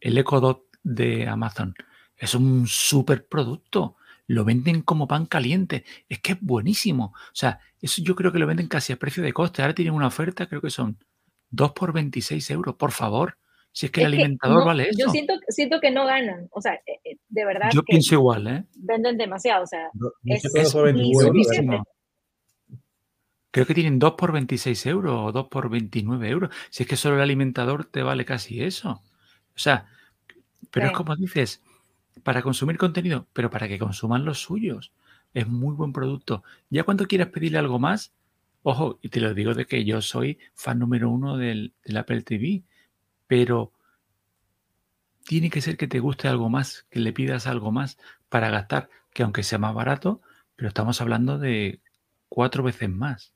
el Echo Dot de Amazon es un super producto, lo venden como pan caliente, es que es buenísimo, o sea, eso yo creo que lo venden casi a precio de coste, ahora tienen una oferta, creo que son 2 por 26 euros, por favor. Si es que el alimentador vale eso. Yo siento, siento que no ganan. O sea, eh, eh, de verdad. Yo pienso igual, ¿eh? Venden demasiado. O sea, es, Creo que tienen 2 por 26 euros o 2 por 29 euros. Si es que solo el alimentador te vale casi eso. O sea, pero es como dices, para consumir contenido, pero para que consuman los suyos. Es muy buen producto. Ya cuando quieras pedirle algo más, ojo, y te lo digo de que yo soy fan número uno del, del Apple TV, pero tiene que ser que te guste algo más, que le pidas algo más para gastar, que aunque sea más barato, pero estamos hablando de cuatro veces más.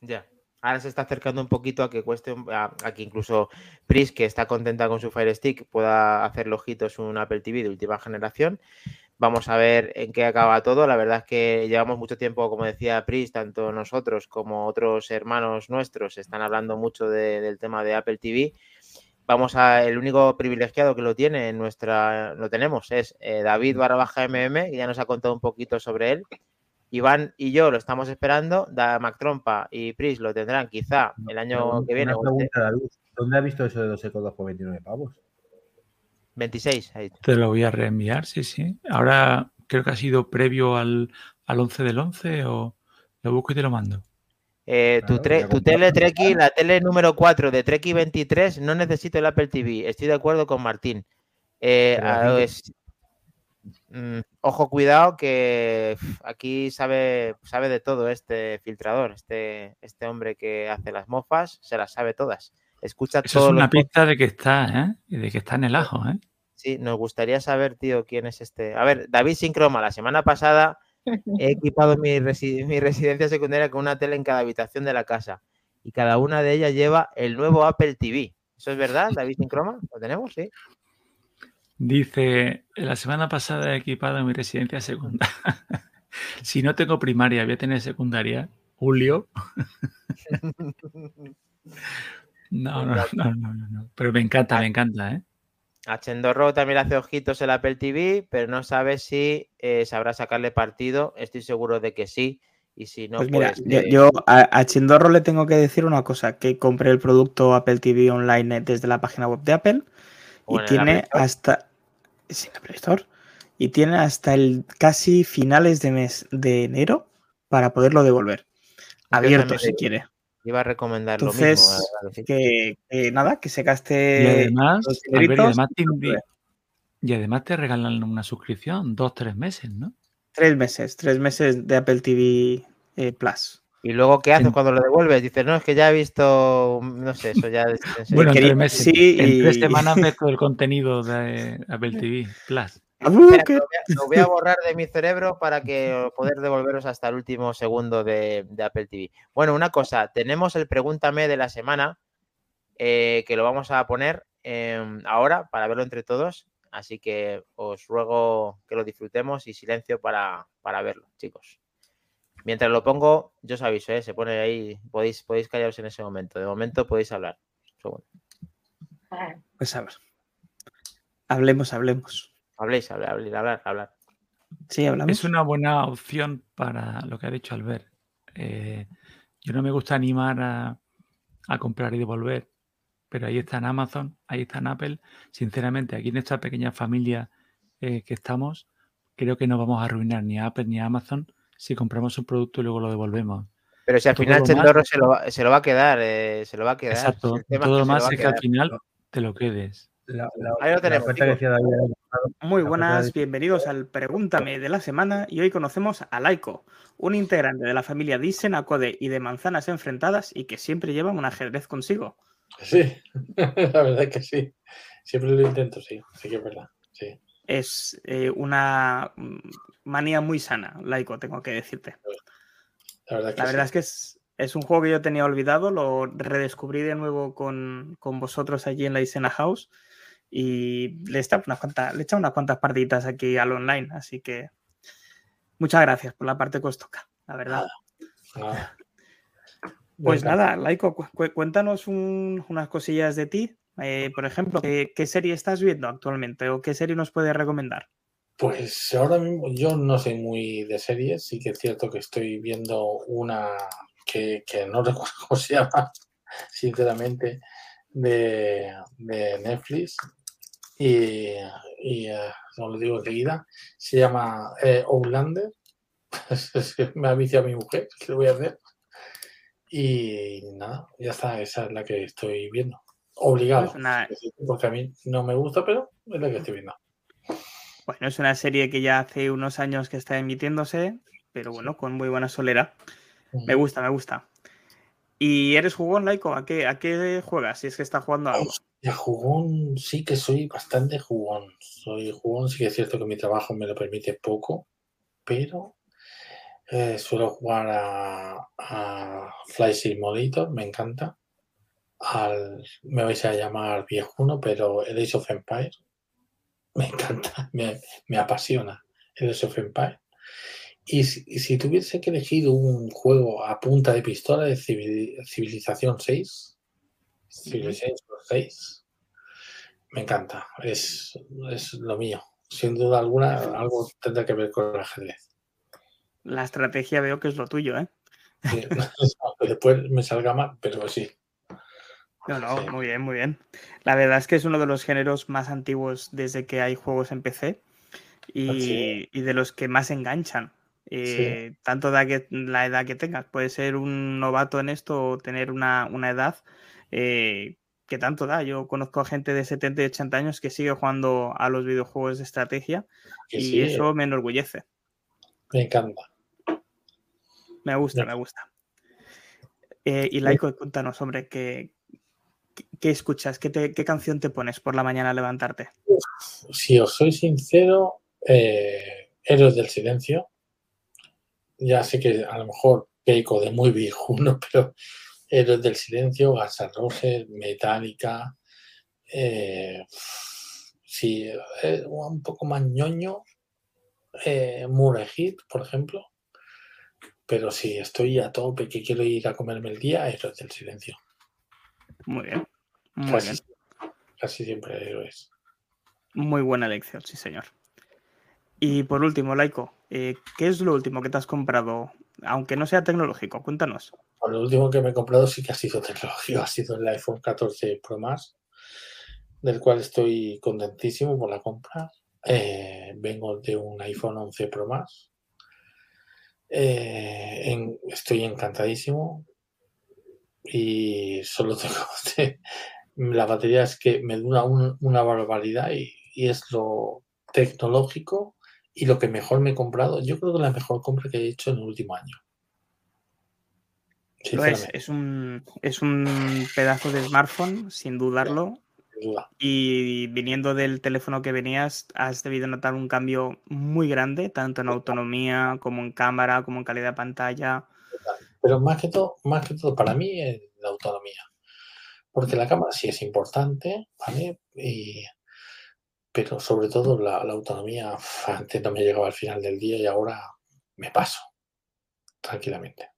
Ya. Ahora se está acercando un poquito a que cueste, a, que incluso Pris, que está contenta con su Fire Stick, pueda hacer ojitos un Apple TV de última generación. Vamos a ver en qué acaba todo. La verdad es que llevamos mucho tiempo, como decía Pris, tanto nosotros como otros hermanos nuestros están hablando mucho del tema de Apple TV. Vamos a, el único privilegiado que lo tiene en nuestra, lo tenemos, es eh, David Barrabaja MM, que ya nos ha contado un poquito sobre él. Iván y yo lo estamos esperando. Da Mac Trompa y Pris lo tendrán quizá el año que viene. ¿Dónde ha visto eso de dos ecos por 29 pavos? 26. Te lo voy a reenviar, sí, sí. Ahora creo que ha sido previo al, al 11 del 11 o lo busco y te lo mando. Eh, tu, tu, tele Treki, la tele número 4 de Treki 23, no necesito el Apple TV. Estoy de acuerdo con Martín. Eh, Mm, ojo, cuidado, que aquí sabe, sabe de todo este filtrador, este, este hombre que hace las mofas, se las sabe todas. Escucha Eso es una pista de que está, ¿eh? De que está en el ajo, ¿eh? Sí, nos gustaría saber, tío, quién es este. A ver, David Sincroma, la semana pasada he equipado mi, mi residencia secundaria con una tele en cada habitación de la casa y cada una de ellas lleva el nuevo Apple TV. ¿Eso es verdad, David Sincroma? ¿Lo tenemos? Sí. Dice, la semana pasada he equipado mi residencia secundaria. si no tengo primaria, voy a tener secundaria. Julio. no, no, no, no, no, Pero me encanta, me encanta, ¿eh? A Chendorro también hace ojitos el Apple TV, pero no sabe si eh, sabrá sacarle partido. Estoy seguro de que sí. Y si no, pues mira, pues, yo, a, Chindorro le tengo que decir una cosa, que compré el producto Apple TV online desde la página web de Apple y tiene hasta y tiene hasta el casi finales de mes de enero para poderlo devolver. Abierto si quiere. Iba a recomendar Entonces, lo mismo. Que, nada, que se gaste. Y además, y, además te, regalan una suscripción, dos, tres meses, ¿no? Tres meses, tres meses de Apple TV eh, Plus. ¿Y luego qué haces cuando lo devuelves? Dices, no, es que ya he visto, no sé, eso ya... bueno, en tres meses, sí, en tres semanas meto el contenido de Apple TV Plus. Lo, voy a, borrar de mi cerebro para que poder devolveros hasta el último segundo de, Apple TV. Bueno, una cosa, tenemos el pregúntame de la semana eh, que lo vamos a poner em, ahora para verlo entre todos. Así que os ruego que lo disfrutemos y silencio para, para verlo, chicos. Mientras lo pongo, yo os aviso, ¿eh? se pone ahí, podéis, podéis callaros en ese momento. De momento podéis hablar. Pues a ver. Hablemos, hablemos. Habléis, hablar, hablar, hablar. Sí, hablamos. Es una buena opción para lo que ha dicho Albert. Eh, yo no me gusta animar a, comprar y devolver, pero ahí está en Amazon, ahí está en Apple. Sinceramente, aquí en esta pequeña familia eh, que estamos, creo que no vamos a arruinar ni a Apple ni a Amazon si compramos un producto y luego lo devolvemos. Pero si al final Chendorro se, lo va, se lo va a quedar, eh, se lo va a quedar. Exacto. Todo lo más es que al final te lo quedes. Ahí lo tenemos. Muy buenas, bienvenidos al Pregúntame de la semana y hoy conocemos a Laiko, un integrante de la familia Disen, Acode y de Manzanas Enfrentadas y que siempre lleva un ajedrez consigo. Sí, la verdad es que sí. Siempre lo intento, sí, sí que es verdad. Sí es eh, una mm, manía muy sana, laico, tengo que decirte. La verdad, es que es, un juego que yo tenía olvidado, lo redescubrí de nuevo con, vosotros allí en la Isena House y le he echado unas cuantas, le unas cuantas partiditas aquí al online, así que muchas gracias por la parte que os toca, la verdad. Pues nada, Laico, cuéntanos unas cosillas de ti, eh, por ejemplo, ¿qué, serie estás viendo actualmente o qué serie nos puedes recomendar? Pues ahora mismo yo no soy muy de series, sí que es cierto que estoy viendo una que, no recuerdo cómo se llama, sinceramente, de, Netflix y, y uh, no lo digo enseguida, se llama eh, Outlander, me ha viciado mi mujer, ¿qué voy a hacer? Y nada, ya está, esa es la que estoy viendo. Obligado. Porque a mí no me gusta, pero es la que estoy viendo. Bueno, es una serie que ya hace unos años que está emitiéndose, pero bueno, con muy buena solera. Me gusta, me gusta. ¿Y eres jugón, Laico? ¿A qué, ¿A qué juegas? Si es que está jugando algo. Ya jugón, sí que soy bastante jugón. Soy jugón, sí que es cierto que mi trabajo me lo permite poco, pero Eh, suelo jugar a, a Fly Simulator, me encanta. Al, me vais a llamar viejuno, pero el Age of Empire me encanta, me, me apasiona el Age of Empire. Y si, si tuviese que elegir un juego a punta de pistola de civil- Civilización 6, Civilization 6, me encanta, es, es lo mío. Sin duda alguna, algo tendrá que ver con el ajedrez. La estrategia veo que es lo tuyo, ¿eh? Sí, Después me salga mal, pero sí. No, no, Sí. muy bien, muy bien. La verdad es que es uno de los géneros más antiguos desde que hay juegos en PC y, Sí. y de los que más enganchan. eh, Tanto da que, la edad que tengas. Puede ser un novato en esto o tener una, una edad eh, que tanto da. Yo conozco a gente de 70 y 80 años que sigue jugando a los videojuegos de estrategia Que y sí, eso me enorgullece. me encanta. Me gusta, me gusta. Eh, y Laiko, cuéntanos, hombre, ¿qué, qué, escuchas? ¿Qué, te- ¿Qué canción te pones por la mañana al levantarte? Si os soy sincero, eh, Héroes del Silencio. Ya sé que a lo mejor peco de muy viejuno, pero Héroes del Silencio, Guns Roses, Metallica. Eh, sí, eh, un poco más ñoño. Eh, Murray Heat, por ejemplo. Pero si estoy a tope que quiero ir a comerme el día, Héroes del Silencio. Muy bien. Muy Casi, bien. casi siempre Héroes. Muy buena elección, sí, señor. Y por último, Laiko, eh, ¿qué es lo último que te has comprado? Aunque no sea tecnológico, cuéntanos. Lo último que me he comprado sí que ha sido tecnológico, ha sido el iPhone 14 Pro Max, del cual estoy contentísimo por la compra. Eh, vengo de un iPhone 11 Pro Max. Eh, estoy encantadísimo y solo tengo la batería es que me dura un- una barbaridad y, y es lo tecnológico y lo que mejor me he comprado. Yo creo que la mejor compra que he hecho en el último año. Lo es, un, es un pedazo de smartphone, sin dudarlo. sin duda. Y viniendo del teléfono que venías, has debido notar un cambio muy grande, tanto en autonomía como en cámara, como en calidad de pantalla. Pero más que todo, más que todo para mí es la autonomía. Porque la cámara sí es importante, ¿vale? Y- pero sobre todo la, la autonomía, antes no me llegaba al final del día y ahora me paso tranquilamente.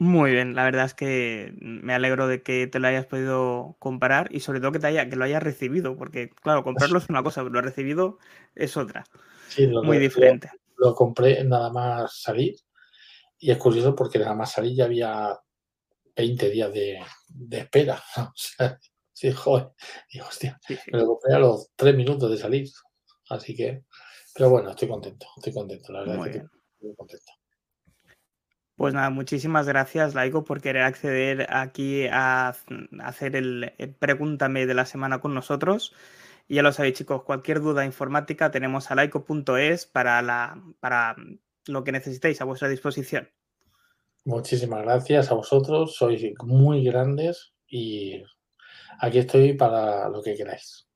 Muy bien, la verdad es que me alegro de que te lo hayas podido comparar y sobre todo que, te haya, que lo hayas recibido, porque claro, comprarlo es una cosa, pero lo recibido es otra, Sí, lo, muy lo- diferente. lo compré nada más salir y es curioso porque nada más salir ya había 20 días de, de espera. O sea, sí, joder, hostia, Sí, sí. me lo compré a los 3 minutos de salir. Así que, pero bueno, estoy contento, estoy contento, la verdad Muy es que bien. estoy muy contento. Pues nada, muchísimas gracias, Laico, por querer acceder aquí a hacer el el Pregúntame de la semana con nosotros. Y ya lo sabéis, chicos, cualquier duda informática tenemos a laico.es para, la, para lo que necesitéis a vuestra disposición. Muchísimas gracias a vosotros, sois muy grandes y aquí estoy para lo que queráis.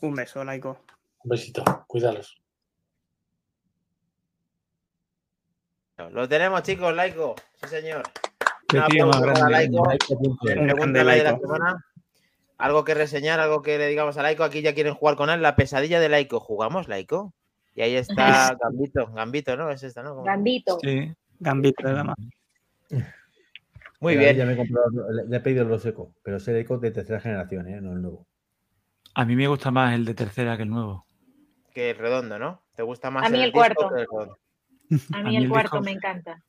Un beso, Laico. Un besito, cuidaros. Lo tenemos, chicos, Laico. Sí, señor. Qué Un tío más aplauso para grande. Laico. Grande de la semana. Algo que reseñar, algo que le digamos a Laico. Aquí ya quieren jugar con él. La pesadilla de Laico. ¿Jugamos, Laico? Y ahí está Gambito. Gambito, ¿no? Es esta, ¿no? ¿Cómo? Gambito. Sí. Gambito de dama. Muy Pero bien. Ya me he comprado, le, le he pedido el Roseco, pero ese Eco de tercera generación, ¿eh? no el nuevo. A mí me gusta más el de tercera que el nuevo. Que el redondo, ¿no? ¿Te gusta más A mí el disco cuarto. que el redondo? A A mí mí el el cuarto disco- me encanta.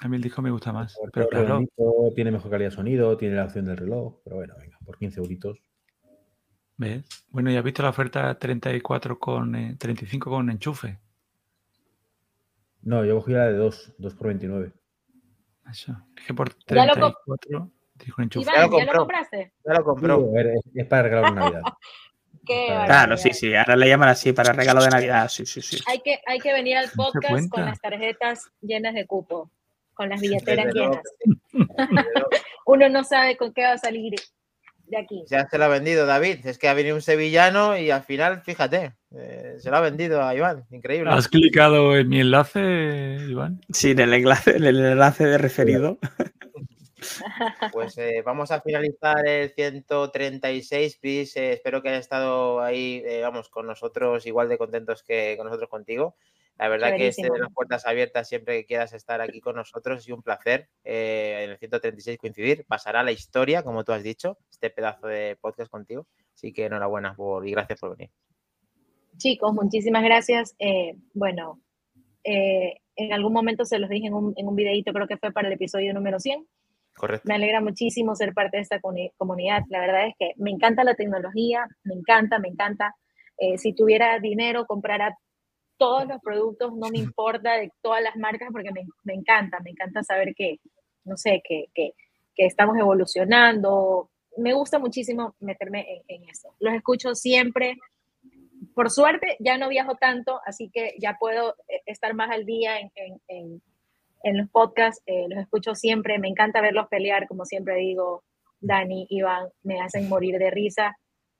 A mí el disco me gusta más. Pero claro, redondito, tiene mejor calidad de sonido, tiene la opción del reloj, pero bueno, venga, por 15 euritos. ¿ves? Bueno, ¿ya has visto la oferta 34 con eh, 35 con enchufe? No, yo cogí la de 2, 2 por 29. Eso. Es que por Ya lo co- 34 dijo enchufe. Ya lo ¿ya lo compraste? Ya lo Sí, compró. a ver, es, es para regalar una Navidad. Qué Claro, sí, sí. Ahora le llaman así para regalo de Navidad. Sí, sí, sí. Hay que, hay que venir al podcast con las tarjetas llenas de cupo, con las billeteras llenas. Uno no sabe con qué va a salir. de aquí. Ya se lo ha vendido David. Es que ha venido un sevillano y al final, fíjate, eh, se lo ha vendido a Iván. Increíble. ¿Has clicado en mi enlace, Iván? Sí, en el enlace, en el enlace de referido. Pues eh, vamos a finalizar el 136, Pris. eh, espero que haya estado ahí, eh, vamos, con nosotros igual de contentos que con nosotros contigo. La verdad que este de Chéverísimo. las puertas abiertas siempre que quieras estar aquí con nosotros. Es un placer eh, en el 136 coincidir. Pasará la historia, como tú has dicho, este pedazo de podcast contigo. Así que enhorabuena por, y gracias por venir. Chicos, muchísimas gracias. Eh, bueno, eh, en algún momento se los dije en un, en un videito, creo que fue para el episodio número 100. Correcto. Me alegra muchísimo ser parte de esta comuni- comunidad. La verdad es que me encanta la tecnología, me encanta, me encanta. Eh, si tuviera dinero, comprara todos los productos, no me importa de todas las marcas, porque me, me encanta, me encanta saber que, no sé, que, que, que estamos evolucionando. Me gusta muchísimo meterme en, en eso. Los escucho siempre. Por suerte, ya no viajo tanto, así que ya puedo eh, estar más al día en, en- en- en los podcasts, eh, los escucho siempre, me encanta verlos pelear, como siempre digo, Dani, Iván, me hacen morir de risa.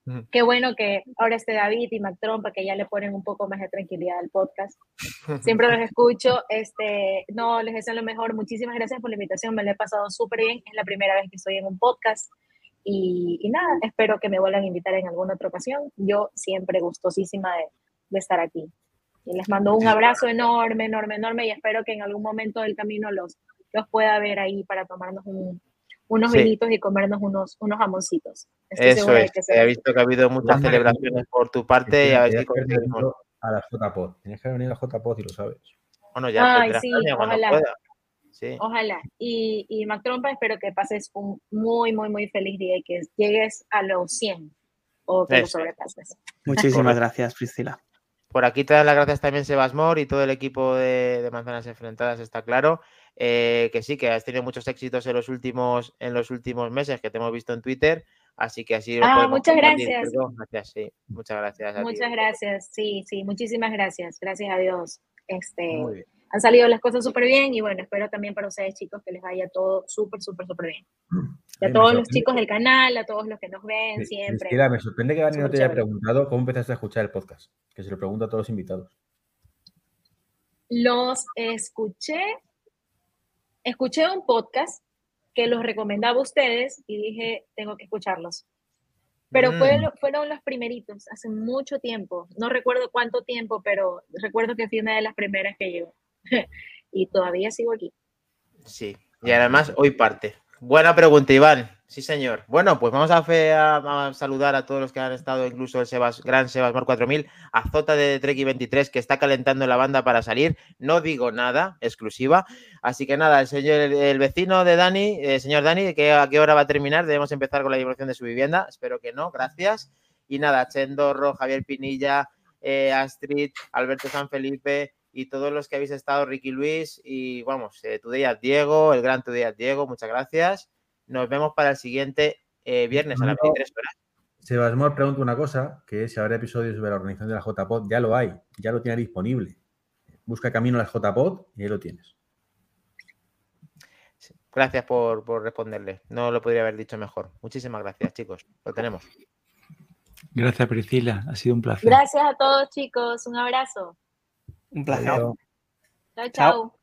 Ujú. Qué bueno que ahora esté David y Mac Trompa, que ya le ponen un poco más de tranquilidad al podcast. Siempre los escucho, este, no, les deseo lo mejor. Muchísimas gracias por la invitación, me lo he pasado súper bien. Es la primera vez que estoy en un podcast. Y, y nada, espero que me vuelvan a invitar en alguna otra ocasión. Yo siempre gustosísima de, de estar aquí. Y les mando un abrazo enorme, enorme, enorme y espero que en algún momento del camino los, los pueda ver ahí para tomarnos un- unos Sí. vinitos y comernos unos, unos jamoncitos. Estoy Eso segura de es. que He será. visto que ha habido muchas celebraciones por tu parte y a ver si conseguimos. a la JPod. Tenías que haber venido a la JPod y lo sabes. Bueno, ya Ay, vendrás sí, ojalá. pueda. Sí. Ojalá. Y, y Mac Trompa, espero que pases un muy, muy, muy feliz día y que llegues a los 100 o que lo Eso. sobrepases. Muchísimas gracias, Priscila. Por aquí te dan las gracias también Sebasmor y todo el equipo de, de Manzanas Enfrentadas, está claro. Eh, que sí, que has tenido muchos éxitos en los últimos, en los últimos meses que te hemos visto en Twitter. Así que así Ah, muchas compartir. gracias. Perdón, Gracias, sí. Muchas gracias. a ti. Muchas gracias. Sí, sí, muchísimas gracias. Gracias a Dios. Este, Muy bien. Han salido las cosas súper bien y bueno, espero también para ustedes chicos que les vaya todo súper, súper, súper bien. Y A todos los chicos del canal, a todos los que nos ven Sí, siempre. Priscila, me sorprende que Dani no te haya chévere. preguntado cómo empezaste a escuchar el podcast. Que se lo pregunto a todos los invitados. Los escuché, escuché un podcast que los recomendaba a ustedes y dije, tengo que escucharlos. Pero fue Mm. fueron los primeritos, hace mucho tiempo. No recuerdo cuánto tiempo, pero recuerdo que fui una de las primeras que llegó. y todavía sigo aquí. Sí, y además hoy parte. Buena pregunta, Iván. Sí, señor. Bueno, pues vamos a, saludar a todos los que han estado, incluso el gran Sebas Mar 4000, a Zota de Treki 23, que está calentando la banda para salir. No digo nada, exclusiva. Así que nada, el señor, el, vecino de Dani, eh, señor Dani, ¿qué, ¿a qué hora va a terminar? Debemos empezar con la divulgación de su vivienda. Espero que no, gracias. Y nada, Chendorro, Javier Pinilla, eh, Astrid, Alberto San Felipe y todos los que habéis estado, Ricky Luis y vamos, eh, Tudeyas Diego, el gran Tudeyas Diego, muchas gracias. Nos vemos para el siguiente eh, viernes a las No. 23 horas. Sebasmor pregunta una cosa, que es si habrá episodios sobre la organización de la JPod. Ya lo hay, ya lo tiene disponible. Busca camino a la JPod y ahí lo tienes. Gracias por, por responderle. No lo podría haber dicho mejor. Muchísimas gracias, chicos. Lo tenemos. Gracias, Priscila. Ha sido un placer. Gracias a todos chicos, un abrazo. Un placer. Chao. chao.